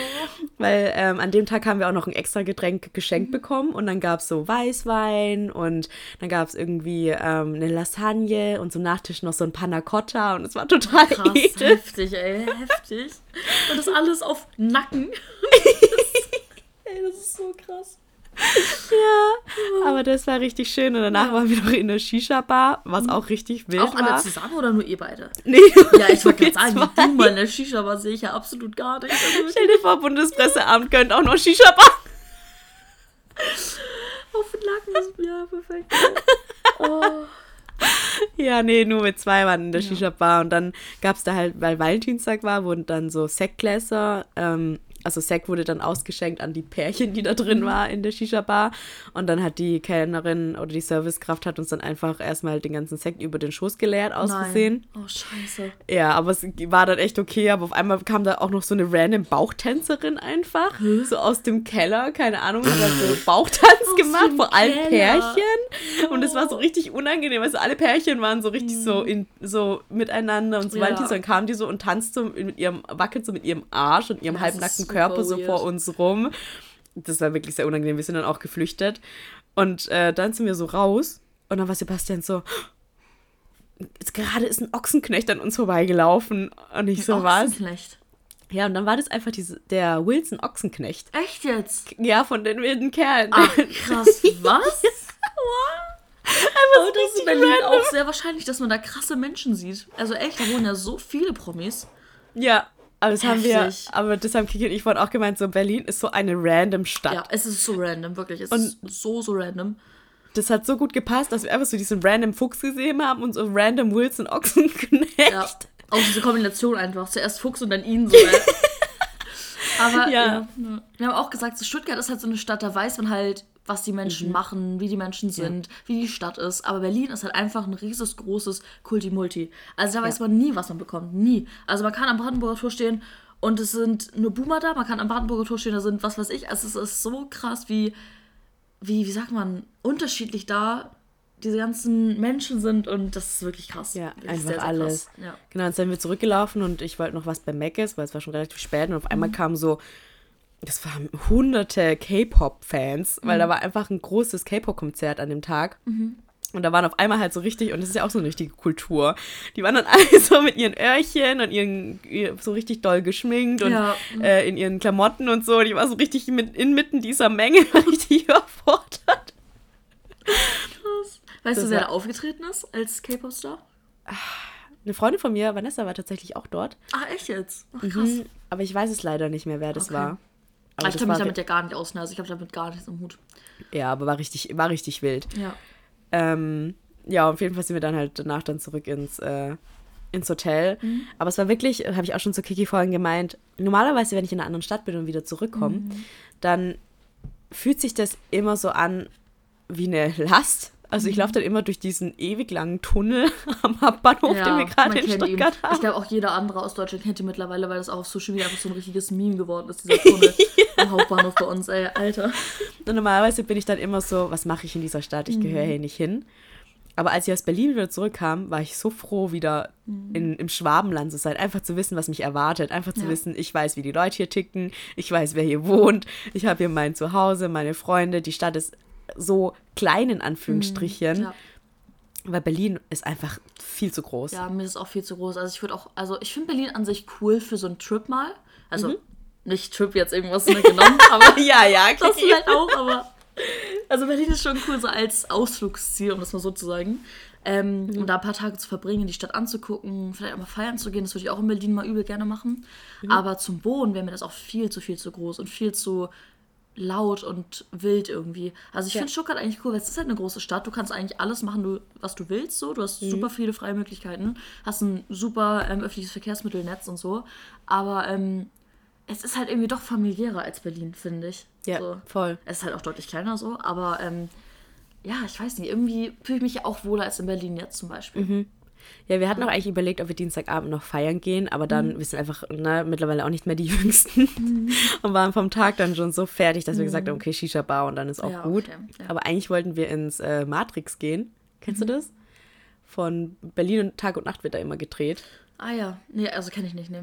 Weil ähm, an dem Tag haben wir auch noch ein extra Getränk geschenkt bekommen und dann gab es so Weißwein und dann gab es irgendwie ähm, eine Lasagne und zum Nachtisch noch so ein Panna Cotta und es war total Krass, heftig, ey, heftig. Und das alles auf Nacken. ey, das ist so krass. Ja, aber das war richtig schön und danach waren wir noch in der Shisha-Bar, was auch richtig wild Auch alle war. zusammen oder nur ihr beide? Nee, Ja, ich wollte gerade sagen, zwei. du mal in der Shisha war, sehe ich ja absolut gar nicht. Also Stell dir vor, Bundespresseamt gönnt auch noch Shisha-Bar. auf den Nacken ist ja perfekt. Oh. Ja, nee, nur mit zwei waren in der Shisha-Bar. Und dann gab es da halt, weil Valentinstag war, wurden dann so Sektgläser, ähm, also Sekt wurde dann ausgeschenkt an die Pärchen, die da Mhm. drin war in der Shisha-Bar. Und dann hat die Kellnerin oder die Servicekraft hat uns dann einfach erstmal den ganzen Sekt über den Schoß geleert, aus Versehen. Nein. Oh, scheiße. Ja, aber es war dann echt okay, aber auf einmal kam da auch noch so eine random Bauchtänzerin einfach, so aus dem Keller, keine Ahnung, hat so Bauchtanz gemacht vor allen Keller. Pärchen und es war so richtig unangenehm, also alle Pärchen waren so richtig so in so miteinander und so Ja. weiter, dann kamen die so und tanzten mit ihrem wackelt so mit ihrem Arsch und ihrem Das halbnackten Körper so weird. vor uns rum. Das war wirklich sehr unangenehm, wir sind dann auch geflüchtet und äh, dann sind wir so raus und dann war Sebastian so jetzt gerade ist ein Ochsenknecht an uns vorbeigelaufen. Und ich so, was? Ochsenknecht. Ja, und dann war das einfach diese, der Wilson Ochsenknecht. Echt jetzt? Ja, von den wilden Kerlen. Ach, krass. Was? Aber das ist in Berlin auch sehr wahrscheinlich, dass man da krasse Menschen sieht. Also echt, da wohnen ja so viele Promis. ja, aber das haben wir, Heftig. aber das haben Kiki und ich vorhin auch gemeint, so Berlin ist so eine random Stadt. Ja, es ist so random, wirklich. Es Und- ist so, so random. Das hat so gut gepasst, dass wir einfach so diesen random Fuchs gesehen haben und so random Wilson Ochsenknecht. Ja. Auch diese Kombination einfach. Zuerst Fuchs und dann ihn so. ey. Aber Ja. ja. wir haben auch gesagt, so Stuttgart ist halt so eine Stadt, da weiß man halt, was die Menschen Mhm. machen, wie die Menschen sind, wie die Stadt ist. Aber Berlin ist halt einfach ein riesiges, großes Kulti-Multi. Also da weiß man nie, was man bekommt. Nie. Also man kann am Brandenburger Tor stehen und es sind nur Boomer da. Man kann am Brandenburger Tor stehen, da sind was weiß ich. Also es ist so krass, wie, wie, wie sagt man, unterschiedlich da diese ganzen Menschen sind und das ist wirklich krass. Ja, Wirklich einfach sehr, sehr alles. Ja. Genau, dann sind wir zurückgelaufen und ich wollte noch was bei Mc's, weil es war schon relativ spät und auf einmal Mhm. kam so, das waren hunderte K-Pop-Fans, weil Mhm. da war einfach ein großes K-Pop-Konzert an dem Tag. Und da waren auf einmal halt so richtig, und das ist ja auch so eine richtige Kultur, die waren dann alle so mit ihren Öhrchen und ihren, ihr- so richtig doll geschminkt und Ja. äh, in ihren Klamotten und so. Die war so richtig mit, inmitten dieser Menge richtig überfordert. Weißt Das du, wer da aufgetreten ist als K-Pop-Star? Eine Freundin von mir, Vanessa, war tatsächlich auch dort. Ach, echt jetzt? Ach, krass. Mhm, aber ich weiß es leider nicht mehr, wer das Okay. war. Aber Aber ich kenne mich damit ja gar nicht aus, ne? Also ich habe damit gar nichts im Hut. ja, aber war richtig, war richtig wild. Ja. Ähm, ja, auf jeden Fall sind wir dann halt danach dann zurück ins, äh, ins Hotel. Mhm. Aber es war wirklich, habe ich auch schon zu Kiki vorhin gemeint, normalerweise, wenn ich in einer anderen Stadt bin und wieder zurückkomme, Mhm. dann fühlt sich das immer so an wie eine Last. Also ich laufe dann immer durch diesen ewig langen Tunnel am Hauptbahnhof, den wir gerade in kennt ihn. Stuttgart Ich haben. glaube, auch jeder andere aus Deutschland kennt ihn mittlerweile, weil das auch auf Social Media einfach so ein richtiges Meme geworden ist, dieser Tunnel am Hauptbahnhof bei uns, ey, Alter. Und normalerweise bin ich dann immer so, was mache ich in dieser Stadt? Ich Mhm. gehöre hier nicht hin. Aber als ich aus Berlin wieder zurückkam, war ich so froh, wieder Mhm. in, im Schwabenland zu sein. Einfach zu wissen, was mich erwartet. Einfach zu Ja. wissen, ich weiß, wie die Leute hier ticken. Ich weiß, wer hier wohnt. Ich habe hier mein Zuhause, meine Freunde. Die Stadt ist so klein in Anführungsstrichen. Mhm, ja. Weil Berlin ist einfach viel zu groß. Ja, mir ist es auch viel zu groß. Also ich würde auch, also ich finde Berlin an sich cool für so einen Trip mal. Also Mhm. nicht Trip jetzt irgendwas ne, genommen, aber ja, ja, das vielleicht auch, aber. Also Berlin ist schon cool, so als Ausflugsziel, um das mal so zu sagen. Ähm, Um da ein paar Tage zu verbringen, die Stadt anzugucken, vielleicht auch mal feiern zu gehen, das würde ich auch in Berlin mal übel gerne machen. Aber zum Wohnen wäre mir das auch viel zu viel zu groß und viel zu laut und wild irgendwie. Also ich Ja. finde Stuttgart eigentlich cool, weil es ist halt eine große Stadt. Du kannst eigentlich alles machen, du, was du willst. So. Du hast super viele freie Möglichkeiten, hast ein super ähm, öffentliches Verkehrsmittelnetz und so. Aber ähm, es ist halt irgendwie doch familiärer als Berlin, finde ich. Ja, so. voll. Es ist halt auch deutlich kleiner so, aber ähm, ja, ich weiß nicht, irgendwie fühle ich mich ja auch wohler als in Berlin jetzt zum Beispiel. Mhm. Ja, wir hatten auch eigentlich überlegt, ob wir Dienstagabend noch feiern gehen, aber dann, Mhm. wir sind einfach ne, mittlerweile auch nicht mehr die Jüngsten und waren vom Tag dann schon so fertig, dass wir gesagt haben, okay, Shisha-Bar und dann ist auch Mhm. Ja, gut. okay, ja. Aber eigentlich wollten wir ins äh, Matrix gehen. Kennst du das? Von Berlin und Tag und Nacht wird da immer gedreht. Ah ja, nee, also kenne ich nicht, nee.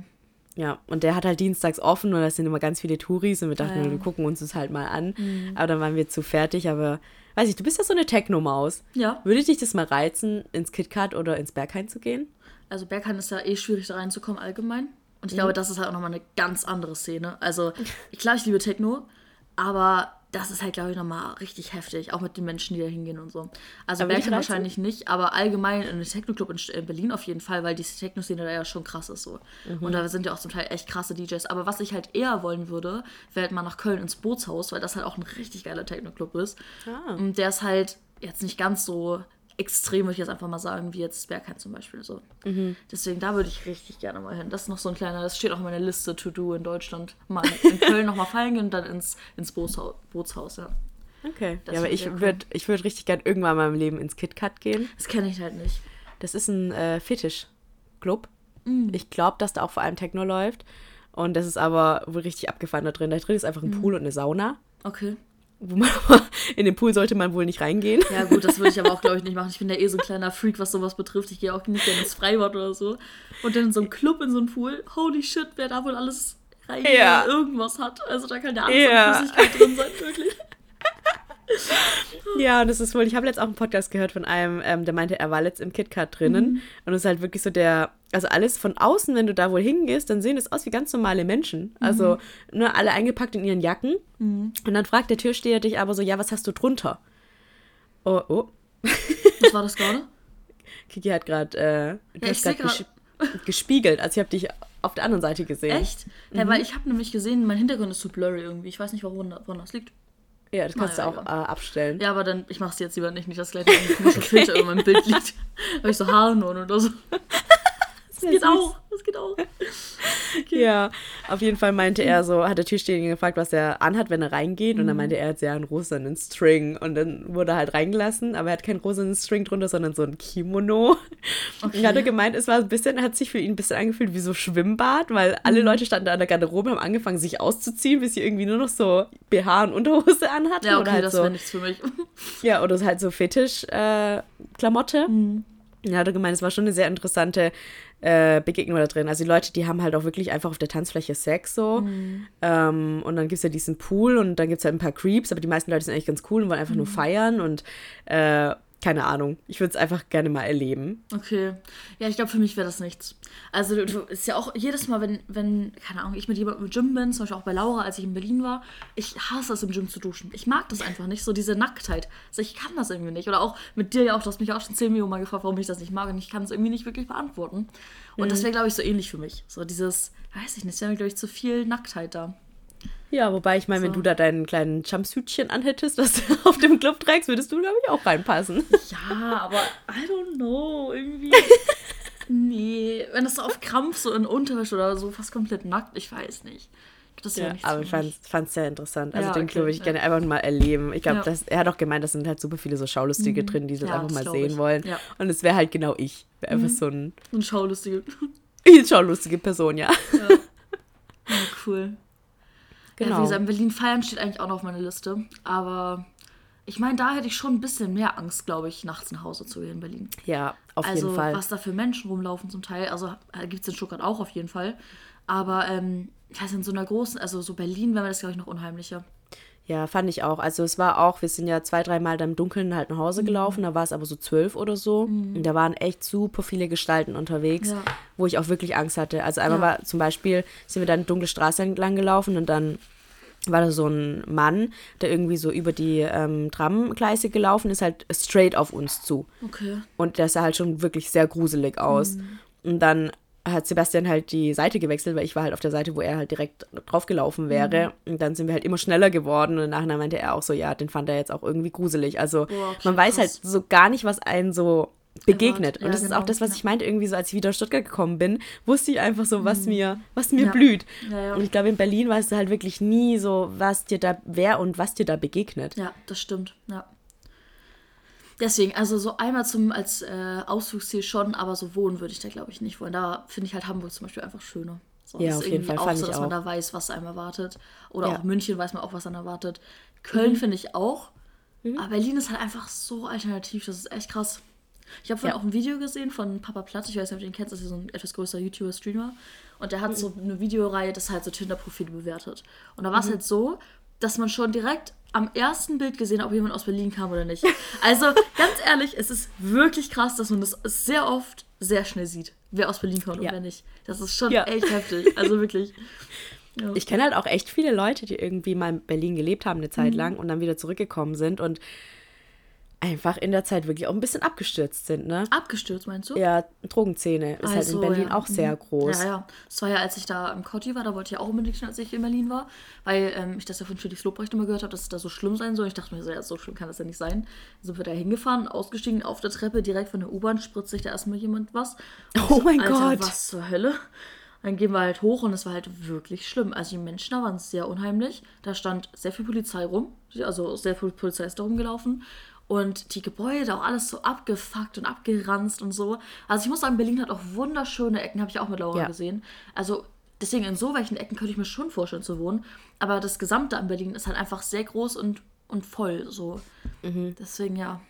Ja, und der hat halt dienstags offen und da sind immer ganz viele Touris und wir dachten, Ah, ja. Mhm. wir gucken uns das halt mal an. Aber dann waren wir zu fertig, aber weiß ich, du bist ja so eine Techno-Maus. Ja, Würde dich das mal reizen, ins KitKat oder ins Berghain zu gehen? also Berghain ist ja eh schwierig da reinzukommen allgemein. Und ich Mhm. glaube, das ist halt auch nochmal eine ganz andere Szene. Also, klar, ich liebe Techno, aber das ist halt, glaube ich, nochmal richtig heftig, auch mit den Menschen, die da hingehen und so. Also reizen? wahrscheinlich nicht, aber allgemein in einem Techno-Club in Berlin auf jeden Fall, weil die Techno-Szene da ja schon krass ist so. Mhm. Und da sind ja auch zum Teil echt krasse DJs. Aber was ich halt eher wollen würde, wäre halt mal nach Köln ins Bootshaus, weil das halt auch ein richtig geiler Techno-Club ist. Ah. Und der ist halt jetzt nicht ganz so extrem, würde ich jetzt einfach mal sagen, wie jetzt Berghain zum Beispiel. So. Mhm. Deswegen, da würde ich richtig gerne mal hin. Das ist noch so ein kleiner, das steht auch in meiner Liste to do in Deutschland. Mal in Köln nochmal feiern gehen und dann ins, ins Bootshaus, Bootshaus, ja. Okay. Das ja, aber ich würde ich würd richtig gern irgendwann in meinem Leben ins KitKat gehen. Das kenne ich halt nicht. Das ist ein äh, Fetisch-Club. Mm. Ich glaube, dass da auch vor allem Techno läuft. Und das ist aber wohl richtig abgefahren da drin. Da drin ist einfach Mm. ein Pool und eine Sauna. Okay. Wo man aber, in den Pool sollte man wohl nicht reingehen. Ja, gut, das würde ich aber auch, glaube ich, nicht machen. Ich bin ja eh so ein kleiner Freak, was sowas betrifft. Ich gehe auch nicht gerne ins Freibad oder so. Und dann in so einem Club, in so einem Pool. Holy shit, wer da wohl alles reingeht, Ja. irgendwas hat. Also da kann ja alles Ja. an Flüssigkeit drin sein, wirklich. Ja, und das ist wohl, ich habe letztens auch einen Podcast gehört von einem, ähm, der meinte, er war letzt im KitKat drinnen. Mhm. Und es ist halt wirklich so der, also alles von außen, wenn du da wohl hingehst, dann sehen es aus wie ganz normale Menschen. Also Mhm. nur alle eingepackt in ihren Jacken. Und dann fragt der Türsteher dich aber so, ja, was hast du drunter? Oh, oh. Was war das gerade? Kiki hat gerade äh, du Ja, hast ges gespiegelt. Also ich habe dich auf der anderen Seite gesehen. Echt? Ja, weil ich habe nämlich gesehen, mein Hintergrund ist so blurry irgendwie. Ich weiß nicht, woran das liegt. Ja, das kannst Naja, du auch äh, abstellen. Ja, aber dann, ich mach's jetzt lieber nicht, nicht dass gleich ein komischer Filter über meinem Bild liegt. Habe ich so Haarnun oder so. Das geht süß. auch, das geht auch. Ja, auf jeden Fall meinte er so, hat der Türsteher ihn gefragt, was er anhat, wenn er reingeht. Und dann meinte er, er hat ja einen rosanen String. Und dann wurde er halt reingelassen, aber er hat keinen rosanen String drunter, sondern so ein Kimono. Okay. Und er hatte gemeint, es war ein bisschen, hat sich für ihn ein bisschen angefühlt wie so Schwimmbad, weil alle Leute standen da an der Garderobe, haben angefangen, sich auszuziehen, bis sie irgendwie nur noch so BH und Unterhose anhatten. Ja, oder okay, halt das so, wäre nichts für mich. Ja, oder halt so Fetisch-Klamotte. Mhm. Ja, hat er gemeint, es war schon eine sehr interessante äh, Begegnung da drin. Also die Leute, die haben halt auch wirklich einfach auf der Tanzfläche Sex so. Mhm. Ähm, und dann gibt es ja diesen Pool und dann gibt es halt ein paar Creeps, aber die meisten Leute sind eigentlich ganz cool und wollen einfach Mhm. nur feiern und äh, keine Ahnung. Ich würde es einfach gerne mal erleben. Okay. Ja, ich glaube, für mich wäre das nichts. Also, du, ist ja auch jedes Mal, wenn, wenn, keine Ahnung, ich mit jemandem im Gym bin, zum Beispiel auch bei Laura, als ich in Berlin war, ich hasse es, im Gym zu duschen. Ich mag das einfach nicht, so diese Nacktheit. Also, ich kann das irgendwie nicht. Oder auch mit dir ja auch, du hast mich auch schon 10 Millionen Mal gefragt, warum ich das nicht mag und ich kann es irgendwie nicht wirklich beantworten. Und das wäre, glaube ich, so ähnlich für mich. So dieses, weiß ich nicht, es wäre mir, glaube ich, zu viel Nacktheit da. Ja, wobei ich meine, wenn So. du da deinen kleinen Jumpsuitchen anhättest, das du auf dem Club trägst, würdest du, glaube ich, auch reinpassen. Ja, aber I don't know, irgendwie. nee, wenn das so auf Krampf so in Unterwäsche oder so fast komplett nackt, ich weiß nicht. Das wäre Ja, nichts aber ich fand es sehr interessant. Also Ja, den okay, Club würde ich ja. gerne einfach mal erleben. Ich glaube, Ja. er hat auch gemeint, das sind halt super viele so Schaulustige drin, die das Ja, einfach das mal sehen ich. wollen. Ja. Und es wäre halt genau ich. Wär einfach so ein ein Schaulustige. schaulustige Person, ja. Ja, cool. Ja, Genau. wie gesagt, in Berlin feiern steht eigentlich auch noch auf meiner Liste. Aber ich meine, da hätte ich schon ein bisschen mehr Angst, glaube ich, nachts nach Hause zu gehen in Berlin. Ja, auf also, jeden Fall. was da für Menschen rumlaufen zum Teil. Also, gibt es in Stuttgart auch auf jeden Fall. Aber, ähm, ich weiß, in so einer großen, also so Berlin wäre mir das, glaube ich, noch unheimlicher. Ja, fand ich auch. Also es war auch, wir sind ja zwei, dreimal da im Dunkeln halt nach Hause gelaufen, da war es aber so zwölf oder so. Und da waren echt super viele Gestalten unterwegs, Ja. wo ich auch wirklich Angst hatte. Also einmal Ja. war zum Beispiel, sind wir dann eine dunkle Straße entlang gelaufen und dann war da so ein Mann, der irgendwie so über die ähm, Tramgleise gelaufen ist, halt straight auf uns zu. Okay. Und der sah halt schon wirklich sehr gruselig aus. Und dann hat Sebastian halt die Seite gewechselt, weil ich war halt auf der Seite, wo er halt direkt draufgelaufen wäre. Und dann sind wir halt immer schneller geworden. Und nachher meinte er auch so, ja, den fand er jetzt auch irgendwie gruselig. Also Boah, man weiß halt so gar nicht, was einen so begegnet. Ja, und das ist genau, auch das, was ja. ich meinte, irgendwie so, als ich wieder aus Stuttgart gekommen bin, wusste ich einfach so, was mir, was mir Ja. blüht. Und ich glaube, in Berlin weißt du halt wirklich nie so, was dir da, wer und was dir da begegnet. Ja, das stimmt, ja. Deswegen, also so einmal zum als äh, Ausflugsziel schon, aber so wohnen würde ich da glaube ich nicht wollen. Da finde ich halt Hamburg zum Beispiel einfach schöner. So, Ja, auf jeden Fall, auch fand so, dass man auch. da weiß, was einem erwartet. Oder Ja. Mhm. auch München weiß man auch, was einen erwartet. Köln finde ich auch. Aber Berlin ist halt einfach so alternativ, das ist echt krass. Ich habe vorhin Ja. auch ein Video gesehen von Papa Platt, ich weiß nicht, ob du ihn kennst, das ist so ein etwas größer YouTuber-Streamer. Und der hat so eine Videoreihe, das halt so Tinder-Profile bewertet. Und da war es halt so, dass man schon direkt am ersten Bild gesehen hat, ob jemand aus Berlin kam oder nicht. Also ganz ehrlich, es ist wirklich krass, dass man das sehr oft sehr schnell sieht, wer aus Berlin kommt und Ja. wer nicht. Das ist schon Ja. echt heftig. Also wirklich. Ja. Ich kenne halt auch echt viele Leute, die irgendwie mal in Berlin gelebt haben eine Mhm. Zeit lang und dann wieder zurückgekommen sind und einfach in der Zeit wirklich auch ein bisschen abgestürzt sind, ne? Abgestürzt, meinst du? Ja, Drogenzähne ist halt in Also, Berlin ja. auch sehr Mhm. groß. Ja, ja. Es war ja, als ich da im Cotti war, da wollte ich ja auch unbedingt hin, als ich in Berlin war, weil ähm, ich das ja von Felix Lobrecht immer gehört habe, dass es da so schlimm sein soll. Ich dachte mir so, ja, so schlimm kann das ja nicht sein. Dann sind wir da hingefahren, ausgestiegen auf der Treppe, direkt von der U-Bahn, spritzt sich da erstmal jemand was. Und Oh mein Alter, Gott. was zur Hölle? Dann gehen wir halt hoch und es war halt wirklich schlimm. Also die Menschen da waren sehr unheimlich. Da stand sehr viel Polizei rum, also sehr viel Polizei ist da rumgelaufen. Und die Gebäude, auch alles so abgefuckt und abgeranzt und so. Also ich muss sagen, Berlin hat auch wunderschöne Ecken, habe ich auch mit Laura Ja. gesehen. Also deswegen in so welchen Ecken könnte ich mir schon vorstellen zu wohnen. Aber das Gesamte an Berlin ist halt einfach sehr groß und, und voll. So. Mhm. Deswegen ja.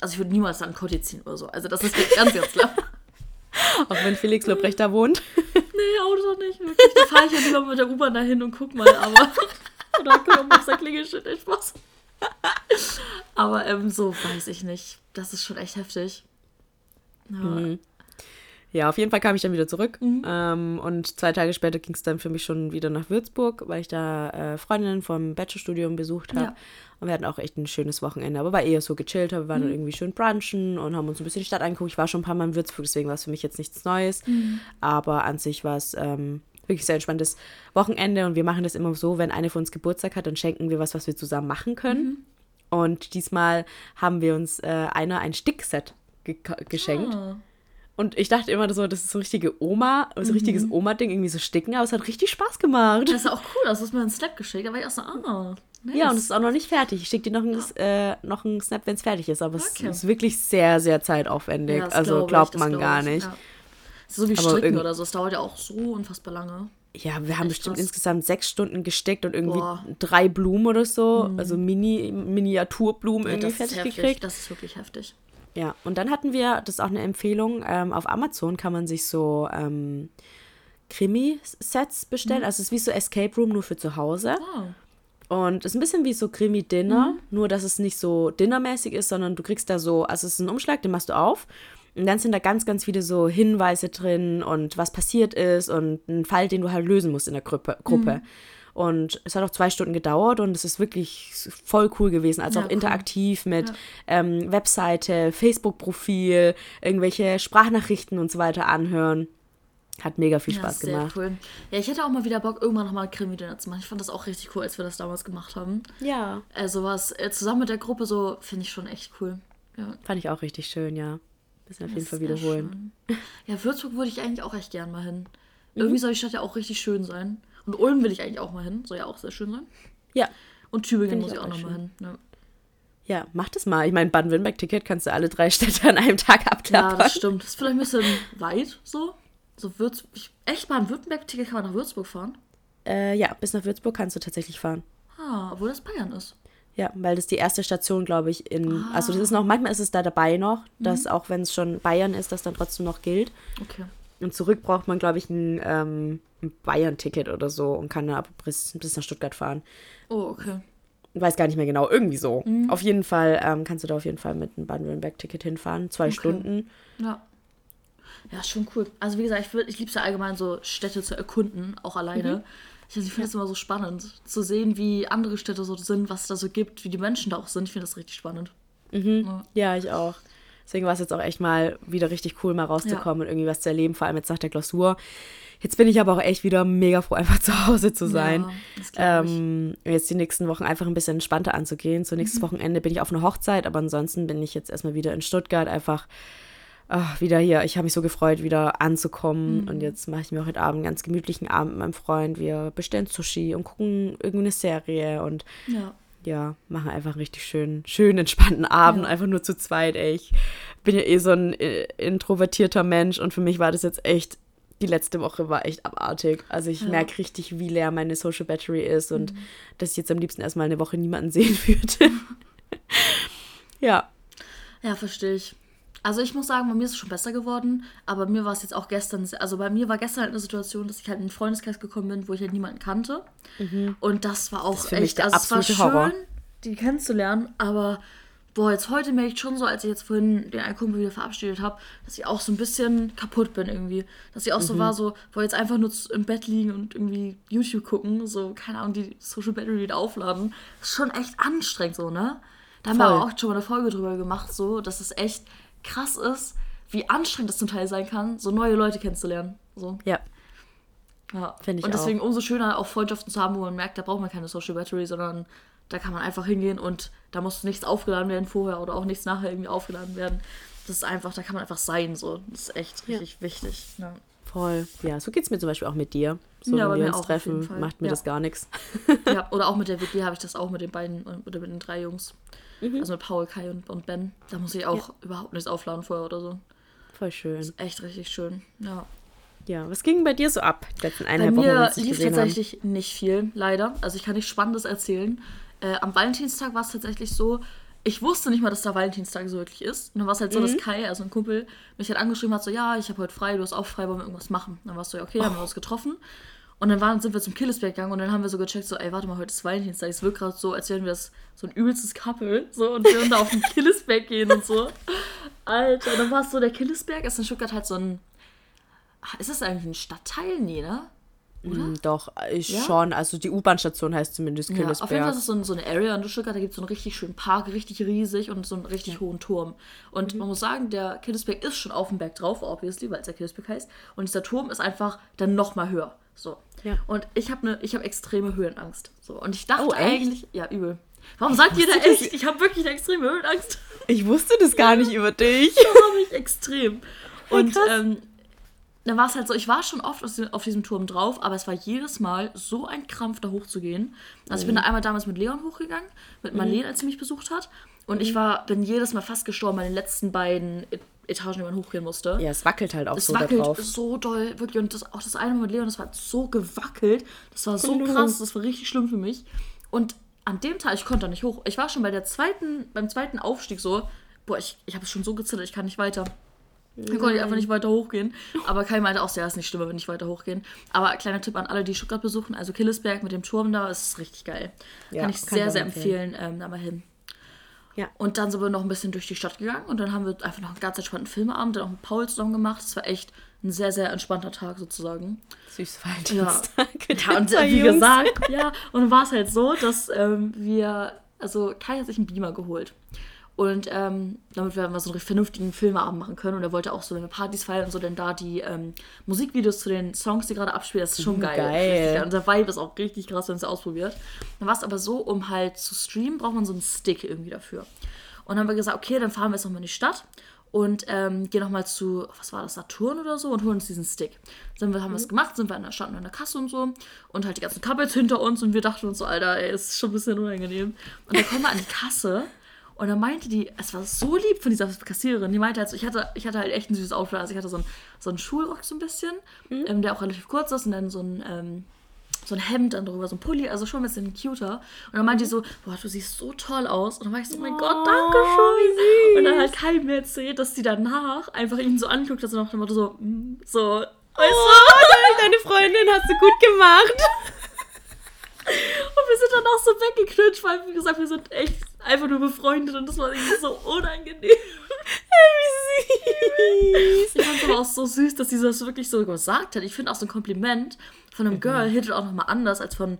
Also ich würde niemals an Kotti ziehen oder so. Also das ist ganz, ganz klar. Auch wenn Felix Lobrecht da wohnt. Nee, Auto nicht. Wirklich. Da fahre ich ja lieber mit der U-Bahn dahin und guck mal, aber. Oder komm auf sein Klingelschild, echt Spaß. Aber ähm, so weiß ich nicht. Das ist schon echt heftig. Ja. Mhm. Ja, auf jeden Fall kam ich dann wieder zurück. Mhm. Ähm, und zwei Tage später ging es dann für mich schon wieder nach Würzburg, weil ich da äh, Freundinnen vom Bachelorstudium besucht habe. Ja. Und wir hatten auch echt ein schönes Wochenende. Aber war eher so gechillt. Wir Mhm. waren dann irgendwie schön brunchen und haben uns ein bisschen die Stadt angeguckt. Ich war schon ein paar Mal in Würzburg, deswegen war es für mich jetzt nichts Neues. Mhm. Aber an sich war es ähm, wirklich sehr entspanntes Wochenende. Und wir machen das immer so, wenn eine von uns Geburtstag hat, dann schenken wir was, was wir zusammen machen können. Mhm. Und diesmal haben wir uns äh, einer ein Stickset ge geschenkt. Ah. Und ich dachte immer so, das ist so richtige Oma, so richtiges Oma-Ding, irgendwie so sticken, aber es hat richtig Spaß gemacht. Das ist auch cool, das ist mir ein Snap geschickt. Da war ich auch so, ah. Nice. Ja, und es ist auch noch nicht fertig. Ich schicke dir noch einen, äh, noch einen Snap, wenn es fertig ist, aber Okay. es ist wirklich sehr, sehr zeitaufwendig. Ja, also glaub ich, glaubt das man gar ich, nicht. Ja. So wie Aber Stricken oder so. Es dauert ja auch so unfassbar lange. Ja, wir haben Echt bestimmt krass. insgesamt sechs Stunden gestickt und irgendwie Boah. Mhm. drei Blumen oder so, also Mini, Miniaturblumen irgendwie das ist fertig gekriegt. Das ist wirklich heftig. Ja, und dann hatten wir, das ist auch eine Empfehlung, ähm, auf Amazon kann man sich so ähm, Krimi-Sets bestellen. Also es ist wie so Escape Room nur für zu Hause. Oh. Und es ist ein bisschen wie so Krimi-Dinner, nur dass es nicht so dinnermäßig ist, sondern du kriegst da so, also es ist ein Umschlag, den machst du auf. Und dann sind da ganz, ganz viele so Hinweise drin und was passiert ist und ein Fall, den du halt lösen musst in der Gruppe. Gruppe. Und es hat auch zwei Stunden gedauert und es ist wirklich voll cool gewesen. Also Ja, auch cool. interaktiv mit ähm, Webseite, Facebook-Profil, irgendwelche Sprachnachrichten und so weiter anhören. Hat mega viel Ja, Spaß sehr gemacht. cool. Ja, ich hätte auch mal wieder Bock, irgendwann nochmal Krimi-Dinner zu machen. Ich fand das auch richtig cool, als wir das damals gemacht haben. Ja. Also was äh, zusammen mit der Gruppe so, finde ich schon echt cool. Ja. Fand ich auch richtig schön, ja. Müssen wir auf jeden Fall wiederholen. schön. Ja, Würzburg würde ich eigentlich auch echt gern mal hin. Mhm. Irgendwie soll die Stadt ja auch richtig schön sein. Und Ulm will ich eigentlich auch mal hin. Soll ja auch sehr schön sein. Ja. Und Tübingen muss ich auch auch noch schön. mal hin. Ne? Ja, mach das mal. Ich meine, Baden-Württemberg-Ticket kannst du alle drei Städte an einem Tag Ja, abklappern. das stimmt. Das ist vielleicht ein bisschen weit so. So Würz ich, echt Baden-Württemberg-Ticket kann man nach Würzburg fahren? äh, ja, bis nach Würzburg kannst du tatsächlich fahren. Ah, obwohl das Bayern ist. Ja, weil das die erste Station, glaube ich, in. Also, das ist noch, manchmal ist es da dabei noch, dass auch wenn es schon Bayern ist, das dann trotzdem noch gilt. Okay. Und zurück braucht man, glaube ich, ein, ähm, ein Bayern-Ticket oder so und kann dann ab bis, bis nach Stuttgart fahren. Oh, okay. weiß gar nicht mehr genau, irgendwie so. Mhm. Auf jeden Fall ähm, kannst du da auf jeden Fall mit einem Baden-Württemberg-Ticket hinfahren, zwei okay. Stunden. Ja. Ja, schon cool. Also wie gesagt, ich, ich liebe es ja allgemein so Städte zu erkunden, auch alleine. Mhm. Ich, ich finde es immer so spannend, zu sehen, wie andere Städte so sind, was es da so gibt, wie die Menschen da auch sind. Ich finde das richtig spannend. Mhm. Ja. ja. ich auch. Deswegen war es jetzt auch echt mal wieder richtig cool, mal rauszukommen ja. und irgendwie was zu erleben, vor allem jetzt nach der Klausur. Jetzt bin ich aber auch echt wieder mega froh, einfach zu Hause zu sein. Ja, ähm, jetzt die nächsten Wochen einfach ein bisschen entspannter anzugehen. Zu nächstes mhm. Wochenende bin ich auf einer Hochzeit, aber ansonsten bin ich jetzt erstmal wieder in Stuttgart, einfach ach, wieder hier. Ich habe mich so gefreut, wieder anzukommen. Mhm. Und jetzt mache ich mir heute Abend einen ganz gemütlichen Abend mit meinem Freund. Wir bestellen Sushi und gucken irgendwie eine Serie und ja, ja machen einfach einen richtig schönen, schönen, entspannten Abend. Ja. Einfach nur zu zweit, ey. Ich bin ja eh so ein äh, introvertierter Mensch und für mich war das jetzt echt die letzte Woche war echt abartig. Also ich ja. merke richtig, wie leer meine Social Battery ist und mhm. dass ich jetzt am liebsten erstmal eine Woche niemanden sehen würde. ja. Ja, verstehe ich. Also ich muss sagen, bei mir ist es schon besser geworden, aber mir war es jetzt auch gestern, also bei mir war gestern halt eine Situation, dass ich halt in einen Freundeskreis gekommen bin, wo ich halt niemanden kannte. Mhm. Und das war auch das echt, also es war schön, Horror. die kennenzulernen, aber boah, jetzt heute merke ich schon so, als ich jetzt vorhin den einen Kumpel wieder verabschiedet habe, dass ich auch so ein bisschen kaputt bin irgendwie. Dass ich auch mhm. so war, so, boah, jetzt einfach nur im Bett liegen und irgendwie YouTube gucken, so, keine Ahnung, die Social Battery wieder aufladen. Das ist schon echt anstrengend so, ne? Da haben Voll. wir auch schon mal eine Folge drüber gemacht, so, dass es echt krass ist, wie anstrengend es zum Teil sein kann, so neue Leute kennenzulernen. So. Ja. Ja, finde ich Und deswegen auch. umso schöner auch Freundschaften zu haben, wo man merkt, da braucht man keine Social Battery, sondern da kann man einfach hingehen und da muss nichts aufgeladen werden vorher oder auch nichts nachher irgendwie aufgeladen werden. Das ist einfach, da kann man einfach sein, so. Das ist echt richtig ja. wichtig. Ja. Voll. Ja, so geht es mir zum Beispiel auch mit dir. So, ja, wenn wir uns treffen, macht mir das gar nichts. ja, oder auch mit der WG habe ich das auch mit den beiden oder mit den drei Jungs. Mhm. Also mit Paul, Kai und, und Ben. Da muss ich auch ja. überhaupt nichts aufladen vorher oder so. Voll schön. Das ist echt richtig schön. Ja. Ja, was ging bei dir so ab letzten eineinhalb Wochen? Bei mir lief tatsächlich haben? nicht viel, leider. Also ich kann nichts Spannendes erzählen. Äh, am Valentinstag war es tatsächlich so, ich wusste nicht mal, dass da Valentinstag so wirklich ist. Und dann war es halt so, mhm. dass Kai, also ein Kumpel, mich halt angeschrieben hat, so, ja, ich habe heute frei, du hast auch frei, wollen wir irgendwas machen? Und dann warst du, ja, okay, oh. haben wir uns getroffen. Und dann waren, sind wir zum Killesberg gegangen und dann haben wir so gecheckt, so, ey, warte mal, heute ist Valentinstag. Es wirkt gerade so, als wären wir das, so ein übelstes Couple. So, und wir würden da auf den Killesberg gehen und so. Alter, und dann war es so, der Killesberg ist in Stuttgart halt so ein. Ist das eigentlich ein Stadtteil? Nee, ne? Oder? Mm, doch, ich ja? schon. Also die U-Bahn-Station heißt zumindest ja, Auf jeden Fall ist es so, ein, so eine Area in Stuttgart, da gibt es so einen richtig schönen Park, richtig riesig und so einen richtig ja. hohen Turm. Und mhm. man muss sagen, der Killesberg ist schon auf dem Berg drauf, obviously, weil es der Killesberg heißt. Und dieser Turm ist einfach dann nochmal höher. So. Ja. Und ich habe ne, hab extreme Höhenangst. So. Und ich dachte oh, eigentlich, ja, übel. Warum sagt ihr da echt? Ich habe wirklich eine extreme Höhenangst. Ich wusste das gar nicht über dich. Ja, habe ich extrem. Und ähm, dann war es halt so, ich war schon oft auf diesem Turm drauf, aber es war jedes Mal so ein Krampf, da hochzugehen. Also ich bin da mhm. einmal damals mit Leon hochgegangen, mit mhm. Marlene, als sie mich besucht hat. Und ich mhm. war, bin jedes Mal fast gestorben bei den letzten beiden Etagen, die man hochgehen musste. Ja, es wackelt halt auch es so wackelt drauf. so doll, wirklich. Und das, auch das eine mit Leon, das war so gewackelt. Das war so krass, das war richtig schlimm für mich. Und an dem Tag, ich konnte da nicht hoch. Ich war schon bei der zweiten, beim zweiten Aufstieg so, boah, ich, ich habe es schon so gezittert, ich kann nicht weiter. Dann konnte ich einfach nicht weiter hochgehen. Aber Kai meinte auch, ja, ist nicht schlimmer, wenn ich weiter hochgehen. Aber kleiner Tipp an alle, die Stuttgart besuchen, also Killesberg mit dem Turm da, ist richtig geil. Ja, kann ich kann sehr, sehr empfehlen, empfehlen ähm, da mal hin. Ja. Und dann sind wir noch ein bisschen durch die Stadt gegangen und dann haben wir einfach noch einen ganz entspannten Filmeabend, dann auch mit Paul zusammen gemacht. Das war echt ein sehr, sehr entspannter Tag sozusagen. Süß Valentinstag. Ja. ja, und wie gesagt, ja, und dann war es halt so, dass ähm, wir, also Kai hat sich einen Beamer geholt. Und ähm, damit wir mal so einen vernünftigen Filmeabend machen können. Und er wollte auch so, eine Partys feiern und so, denn da die ähm, Musikvideos zu den Songs, die gerade abspielen, das ist schon geil. geil. Und der Vibe ist auch richtig krass, wenn es ausprobiert. Dann war es aber so, um halt zu streamen, braucht man so einen Stick irgendwie dafür. Und dann haben wir gesagt, okay, dann fahren wir jetzt nochmal in die Stadt und ähm, gehen nochmal zu, was war das, Saturn oder so und holen uns diesen Stick. Dann haben wir es mhm. gemacht, sind wir in der Stadt in der Kasse und so und halt die ganzen Couples hinter uns und wir dachten uns so, Alter, ey, ist schon ein bisschen unangenehm. Und dann kommen wir an die Kasse und dann meinte die, es war so lieb von dieser Kassiererin, die meinte halt so, ich hatte, ich hatte halt echt ein süßes Outfit. Also ich hatte so einen, so einen Schulrock so ein bisschen, mhm. ähm, der auch relativ kurz ist und dann so ein, ähm, so ein Hemd dann drüber, so ein Pulli, also schon ein bisschen cuter. Und dann meinte die so, boah, du siehst so toll aus. Und dann war ich so, oh mein Gott, danke schön. Und dann hat Kai mir erzählt, dass sie danach einfach ihn so anguckt, dass er noch immer so, mm, so, weißt oh, du? Deine Freundin hast du gut gemacht. Und wir sind danach so weggeknutscht, weil, wie gesagt, wir sind echt einfach nur befreundet und das war irgendwie so unangenehm. Wie süß. Ich fand es aber auch so süß, dass sie das wirklich so gesagt hat. Ich finde auch so ein Kompliment von einem Girl hittet auch nochmal anders als von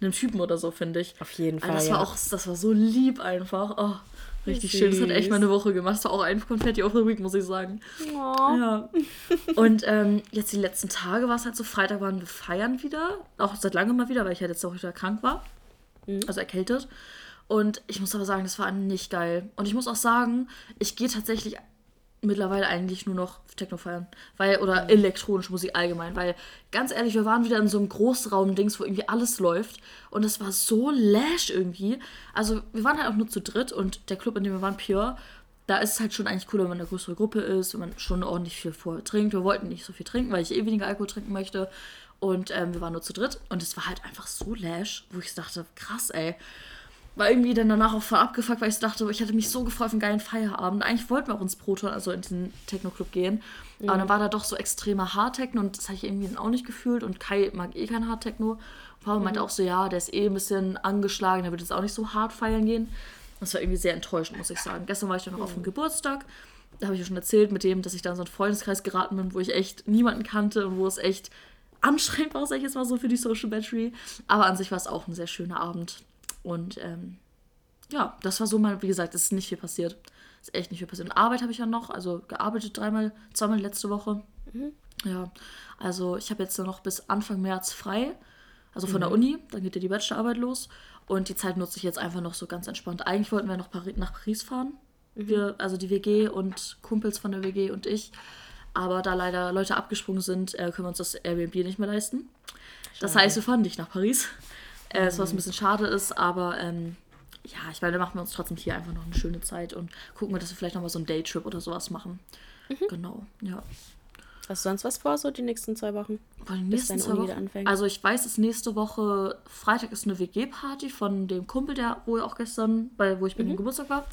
einem Typen oder so, finde ich. Auf jeden Fall. Also das ja. war auch, das war so lieb einfach. Oh, richtig Süß. schön. Das hat echt meine Woche gemacht. Das war auch ein Confetti of the Week, muss ich sagen. Oh. Ja. Und ähm, jetzt die letzten Tage war es halt so, Freitag waren wir feiern wieder. Auch seit langem mal wieder, weil ich halt jetzt auch wieder krank war. Also erkältet. Und ich muss aber sagen, das war nicht geil. Und ich muss auch sagen, ich gehe tatsächlich mittlerweile eigentlich nur noch Techno feiern. Weil, oder elektronische Musik allgemein. Weil, ganz ehrlich, wir waren wieder in so einem Großraum-Dings, wo irgendwie alles läuft. Und es war so lash irgendwie. Also, wir waren halt auch nur zu dritt und der Club, in dem wir waren, Pure, da ist es halt schon eigentlich cooler, wenn man eine größere Gruppe ist, wenn man schon ordentlich viel vorher trinkt. Wir wollten nicht so viel trinken, weil ich eh weniger Alkohol trinken möchte. Und ähm, wir waren nur zu dritt. Und es war halt einfach so lash, wo ich dachte, krass, ey war irgendwie dann danach auch voll abgefuckt, weil ich dachte, ich hatte mich so gefreut auf einen geilen Feierabend. Eigentlich wollten wir auch ins Proton, also in diesen Techno-Club gehen. Aber dann war da doch so extremer Hardtechno und das habe ich irgendwie dann auch nicht gefühlt. Und Kai mag eh kein Hardtechno. Paul meinte auch so, ja, der ist eh ein bisschen angeschlagen, der wird jetzt auch nicht so hart feiern gehen. Das war irgendwie sehr enttäuschend, muss ich sagen. Gestern war ich dann noch auf dem Geburtstag. Da habe ich ja schon erzählt mit dem, dass ich da in so einen Freundeskreis geraten bin, wo ich echt niemanden kannte und wo es echt anstrengend war, sag ich jetzt mal so, für die Social Battery. Aber an sich war es auch ein sehr schöner Abend. Und ähm, ja, das war so mal, wie gesagt, es ist nicht viel passiert. Es ist echt nicht viel passiert. Und Arbeit habe ich ja noch, also gearbeitet dreimal, zweimal letzte Woche. Ja, also ich habe jetzt noch bis Anfang März frei, also von der Uni, dann geht ja die Bachelorarbeit los. Und die Zeit nutze ich jetzt einfach noch so ganz entspannt. Eigentlich wollten wir noch Pari nach Paris fahren. Wir, also die WG und Kumpels von der WG und ich. Aber da leider Leute abgesprungen sind, äh, können wir uns das Airbnb nicht mehr leisten. Das heißt, wir fahren nicht nach Paris. Äh, Was ein bisschen schade ist, aber ähm, ja, ich meine, da machen wir uns trotzdem hier einfach noch eine schöne Zeit und gucken wir, dass wir vielleicht nochmal so einen Daytrip oder sowas machen. Genau, ja. Hast du sonst was vor, so die nächsten zwei Wochen? Den Bis nächsten deine zwei Uni anfängt? Also ich weiß, dass nächste Woche Freitag ist eine WG-Party von dem Kumpel, der wo auch gestern, bei wo ich bei Mhm. dem Geburtstag war.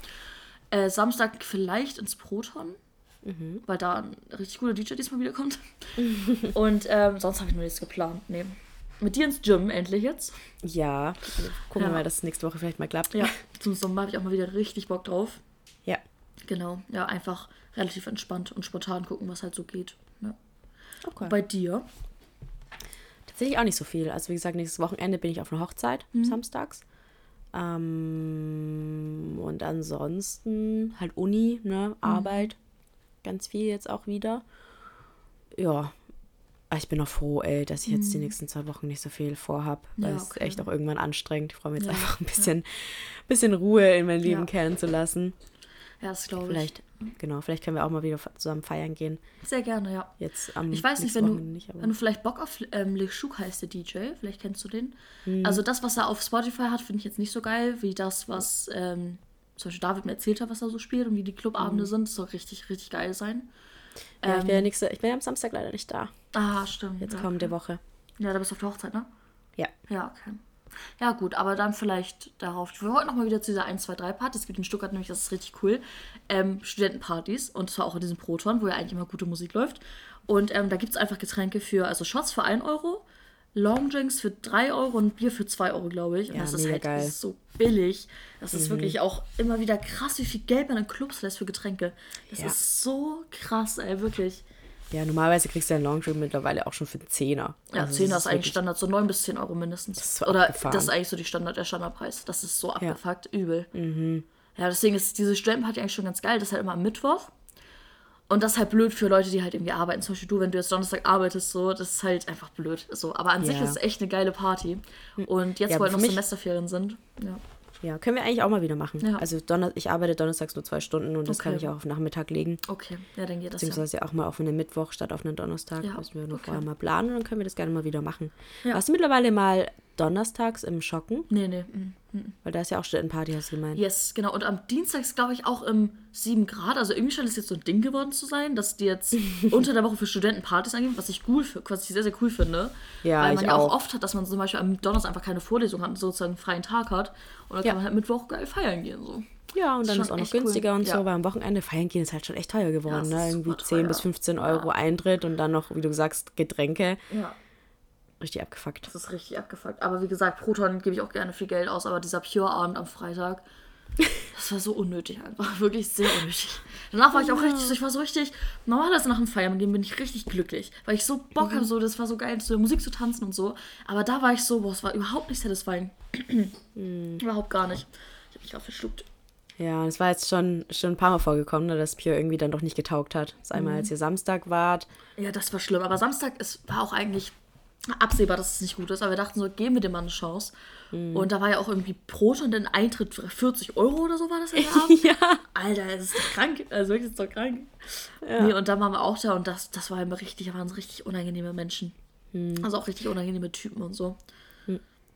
Äh, Samstag vielleicht ins Proton, Mhm. weil da ein richtig guter DJ diesmal wiederkommt. Und ähm, sonst habe ich noch nichts geplant. Nee. Mit dir ins Gym endlich jetzt. Ja. Gucken Ja. wir mal, dass es nächste Woche vielleicht mal klappt. Ja, zum Sommer habe ich auch mal wieder richtig Bock drauf. Ja. Genau, ja, einfach relativ entspannt und spontan gucken, was halt so geht. Ja. Okay. Bei dir? Tatsächlich auch nicht so viel. Also wie gesagt, nächstes Wochenende bin ich auf einer Hochzeit, Mhm. samstags. Ähm, und ansonsten halt Uni, Mhm. ne, Arbeit. Ganz viel jetzt auch wieder. Ja. Aber Ich bin auch froh, ey, dass ich jetzt die nächsten zwei Wochen nicht so viel vorhab, weil Mhm. Ja, es okay. echt auch irgendwann anstrengend. Ich freue mich jetzt Ja, einfach ein bisschen, bisschen Ruhe in mein Leben Ja. kehren zu lassen. Ja, das glaube ich. Vielleicht, genau, vielleicht können wir auch mal wieder zusammen feiern gehen. Sehr gerne, ja. Jetzt am Ich weiß nicht, wenn du, nicht, wenn du vielleicht Bock auf ähm, Le Chouk heißt der DJ, vielleicht kennst du den. Hm. Also das, was er auf Spotify hat, finde ich jetzt nicht so geil, wie das, was ähm, zum Beispiel David mir erzählt hat, was er so spielt und wie die Clubabende Hm. sind. Das soll richtig, richtig geil sein. Ja, ich bin ja Ähm, nächste, ich bin ja am Samstag leider nicht da. Ah, stimmt. Jetzt ja. kommende Woche. Ja, da bist du auf der Hochzeit, ne? Ja. Ja, okay. Ja, gut, aber dann vielleicht darauf. Wir wollten noch mal wieder zu dieser 1, 2, 3 Party. Es gibt in Stuttgart nämlich, das ist richtig cool, ähm, Studentenpartys. Und zwar auch in diesem Proton, wo ja eigentlich immer gute Musik läuft. Und ähm, da gibt es einfach Getränke für, also Shots für 1 Euro, Longdrinks für 3 Euro und Bier für 2 Euro, glaube ich. Und Ja, das ist halt geil. Mhm. so billig. Das ist wirklich auch immer wieder krass, wie viel Geld man in Clubs lässt für Getränke. Das Ja. ist so krass, ey, wirklich. Ja, normalerweise kriegst du einen Longdrink mittlerweile auch schon für einen Zehner. Ja, Also 10 das ist eigentlich Standard, so 9 bis 10 Euro mindestens. ist so Oder abgefahren. das ist eigentlich so die Standard, der Standardpreis. Das ist so abgefuckt, übel. Ja, deswegen ist diese Studentenparty eigentlich schon ganz geil. Das ist halt immer am Mittwoch. Und das ist halt blöd für Leute, die halt irgendwie arbeiten. Zum Beispiel du, wenn du jetzt Donnerstag arbeitest, so, das ist halt einfach blöd. So. Aber an sich Ja. ist es echt eine geile Party. Und jetzt, Ja, wo halt noch Semesterferien sind. Ja. Ja, können wir eigentlich auch mal wieder machen. Ja. Also Donner ich arbeite donnerstags nur zwei Stunden und das kann Okay. ich auch auf Nachmittag legen. Okay, ja, dann geht das ja. Beziehungsweise auch mal auf einen Mittwoch statt auf einen Donnerstag. Ja, Müssen wir nur okay. vorher mal planen und dann können wir das gerne mal wieder machen. Ja. Warst du mittlerweile mal donnerstags im Schocken? Nee, nee. mm. Weil da ist ja auch Studentenparty, hast du gemeint. Yes, genau. Und am Dienstag ist, glaube ich, auch im 7 Grad. Also irgendwie scheint es jetzt so ein Ding geworden zu sein, dass die jetzt unter der Woche für Studenten Partys angeben, was ich cool was ich sehr, sehr cool finde. Ja, Weil ich man ja auch oft hat, dass man zum Beispiel am Donnerstag einfach keine Vorlesung hat und sozusagen einen freien Tag hat. Und dann Ja. kann man halt Mittwoch geil feiern gehen. So. Ja, und dann Schon ist auch noch echt cool. günstiger und Ja. so, weil am Wochenende feiern gehen ist halt schon echt teuer geworden. Ja, ne? ist Irgendwie super 10 teuer. bis 15 Euro Eintritt und dann noch, wie du sagst, Getränke. Ja. Richtig abgefuckt. Das ist richtig abgefuckt. Aber wie gesagt, Proton gebe ich auch gerne viel Geld aus, aber dieser Pure-Abend am Freitag, das war so unnötig einfach. Wirklich sehr unnötig. Danach war ich auch richtig, ich war so richtig, normalerweise nach dem Feiern, mit dem bin ich richtig glücklich, weil ich so Bock habe, so, das war so geil, der Musik zu tanzen und so. Aber da war ich so, boah, es war überhaupt nicht satisfying. überhaupt gar nicht. Ich habe mich auch verschluckt. Ja, es war jetzt schon, schon ein paar Mal vorgekommen, ne, dass Pure irgendwie dann doch nicht getaugt hat. Das einmal, als ihr Samstag wart. Ja, das war schlimm. Aber Samstag es war auch eigentlich absehbar, dass es nicht gut ist. Aber wir dachten so, geben wir dem Mann eine Chance. Und da war ja auch irgendwie Proton, den Eintritt für 40 Euro oder so war das ja. ja. Alter, das ist doch krank. Also wirklich, ist doch krank. Nee, und dann waren wir auch da und das, das war immer richtig, da waren so richtig unangenehme Menschen. Also auch richtig unangenehme Typen und so.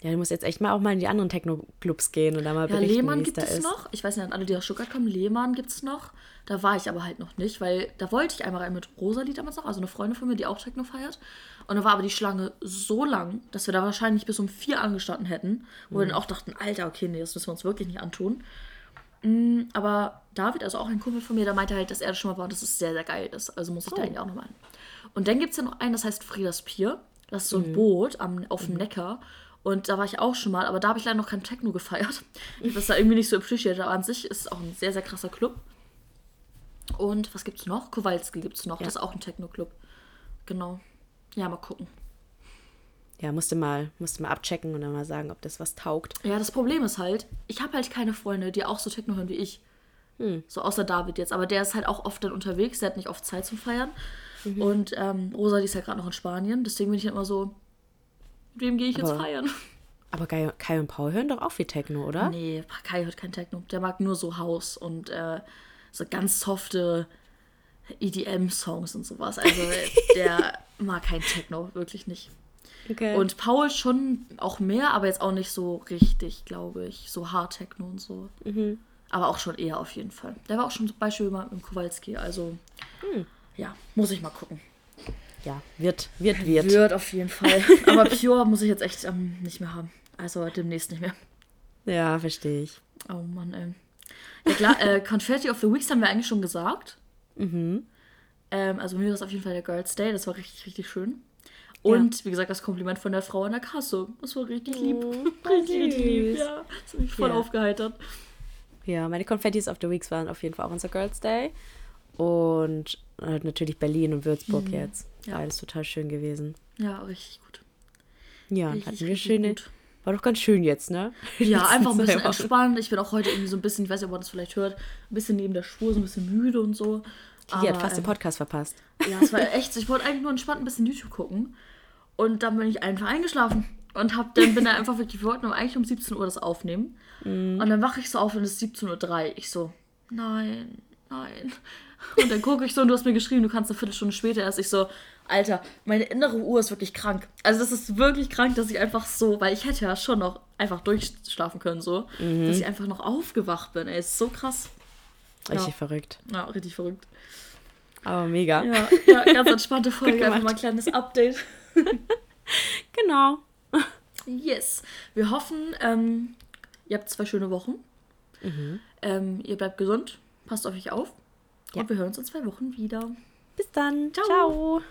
Ja, du musst jetzt echt mal auch mal in die anderen Techno-Clubs gehen und da mal Ja, berichten, Lehmann gibt es ist. noch. Ich weiß nicht, an alle, die aus Stuttgart kommen, Lehmann gibt es noch. Da war ich aber halt noch nicht, weil da wollte ich einmal rein mit Rosalie damals noch, also eine Freundin von mir, die auch Techno feiert. Und da war aber die Schlange so lang, dass wir da wahrscheinlich bis um vier angestanden hätten, wo wir Mhm. dann auch dachten, Alter, okay, nee, das müssen wir uns wirklich nicht antun. Mm, Aber David, also auch ein Kumpel von mir, der meinte halt, dass er das schon mal war und dass es sehr, sehr geil ist. Also muss ich Oh. da eigentlich auch nochmal hin. Und dann gibt es ja noch einen, das heißt Friedas Pier. Das ist so Mhm. ein Boot am, auf dem Neckar. Und da war ich auch schon mal, aber da habe ich leider noch kein Techno gefeiert. Ich habe das da irgendwie nicht so appreciated. Aber an sich ist es auch ein sehr, sehr krasser Club. Und was gibt's noch? Kowalski gibt's noch. Ja. Das ist auch ein Techno-Club. Genau. Ja, mal gucken. Ja, musste mal, musste mal abchecken und dann mal sagen, ob das was taugt. Ja, das Problem ist halt, ich habe halt keine Freunde, die auch so Techno hören wie ich. So außer David jetzt. Aber der ist halt auch oft dann unterwegs, der hat nicht oft Zeit zum Feiern. Und ähm, Rosa, die ist ja gerade noch in Spanien. Deswegen bin ich immer so, mit wem gehe ich jetzt Aber- feiern? Aber Kai, Kai und Paul hören doch auch viel Techno, oder? Nee, Kai hört kein Techno. Der mag nur so Haus und äh, so ganz softe EDM-Songs und sowas. Also der mag kein Techno, wirklich nicht. Okay. Und Paul schon auch mehr, aber jetzt auch nicht so richtig, glaube ich. So Hard-Techno und so. Aber auch schon eher auf jeden Fall. Der war auch schon zum Beispiel mal im Kowalski. Also, ja, muss ich mal gucken. Ja, wird, wird, wird. Wird auf jeden Fall. Aber Pure muss ich jetzt echt ähm, nicht mehr haben. Also demnächst nicht mehr. Ja, verstehe ich. Oh Mann, ey. Ja klar, äh, Confetti of the Weeks haben wir eigentlich schon gesagt. Mhm. Ähm, also mir war es auf jeden Fall der Girls Day. Das war richtig, richtig schön. Und wie gesagt, das Kompliment von der Frau an der Kasse. Das war richtig lieb. richtig, richtig lieb, ja. Das hat mich voll Ja. aufgeheitert. Ja, meine Confettis of the Weeks waren auf jeden Fall auch unser Girls Day. Und halt natürlich Berlin und Würzburg jetzt. Ja. Beides total schön gewesen. Ja, richtig gut. Ja, und Richtig, hatten wir schöne. gut. War doch ganz schön jetzt, ne? Ja, einfach ein bisschen entspannt. Ich bin auch heute irgendwie so ein bisschen, ich weiß nicht, ob man das vielleicht hört, ein bisschen neben der Spur, so ein bisschen müde und so. Die hat fast den ähm, Podcast verpasst. Ja, es war echt so. Ich wollte eigentlich nur entspannt ein bisschen YouTube gucken. Und dann bin ich einfach eingeschlafen. Und hab, dann bin da einfach wirklich, wir wollten eigentlich um 17 Uhr das aufnehmen. Und dann wache ich so auf und es ist 17.03 Uhr. Ich so, nein, nein. Und dann gucke ich so und du hast mir geschrieben, du kannst eine Viertelstunde später erst. Ich so, Alter, meine innere Uhr ist wirklich krank. Also das ist wirklich krank, dass ich einfach so, weil ich hätte ja schon noch einfach durchschlafen können so, dass ich einfach noch aufgewacht bin. Ey, ist so krass. Richtig Ja. verrückt. Ja, richtig verrückt. Aber mega. Ja, ja ganz entspannte Folge, einfach mal ein kleines Update. Genau. Yes. Wir hoffen, ähm, ihr habt zwei schöne Wochen. Ähm, ihr bleibt gesund, passt auf euch auf. Ja. Und wir hören uns in zwei Wochen wieder. Bis dann. Ciao. Ciao.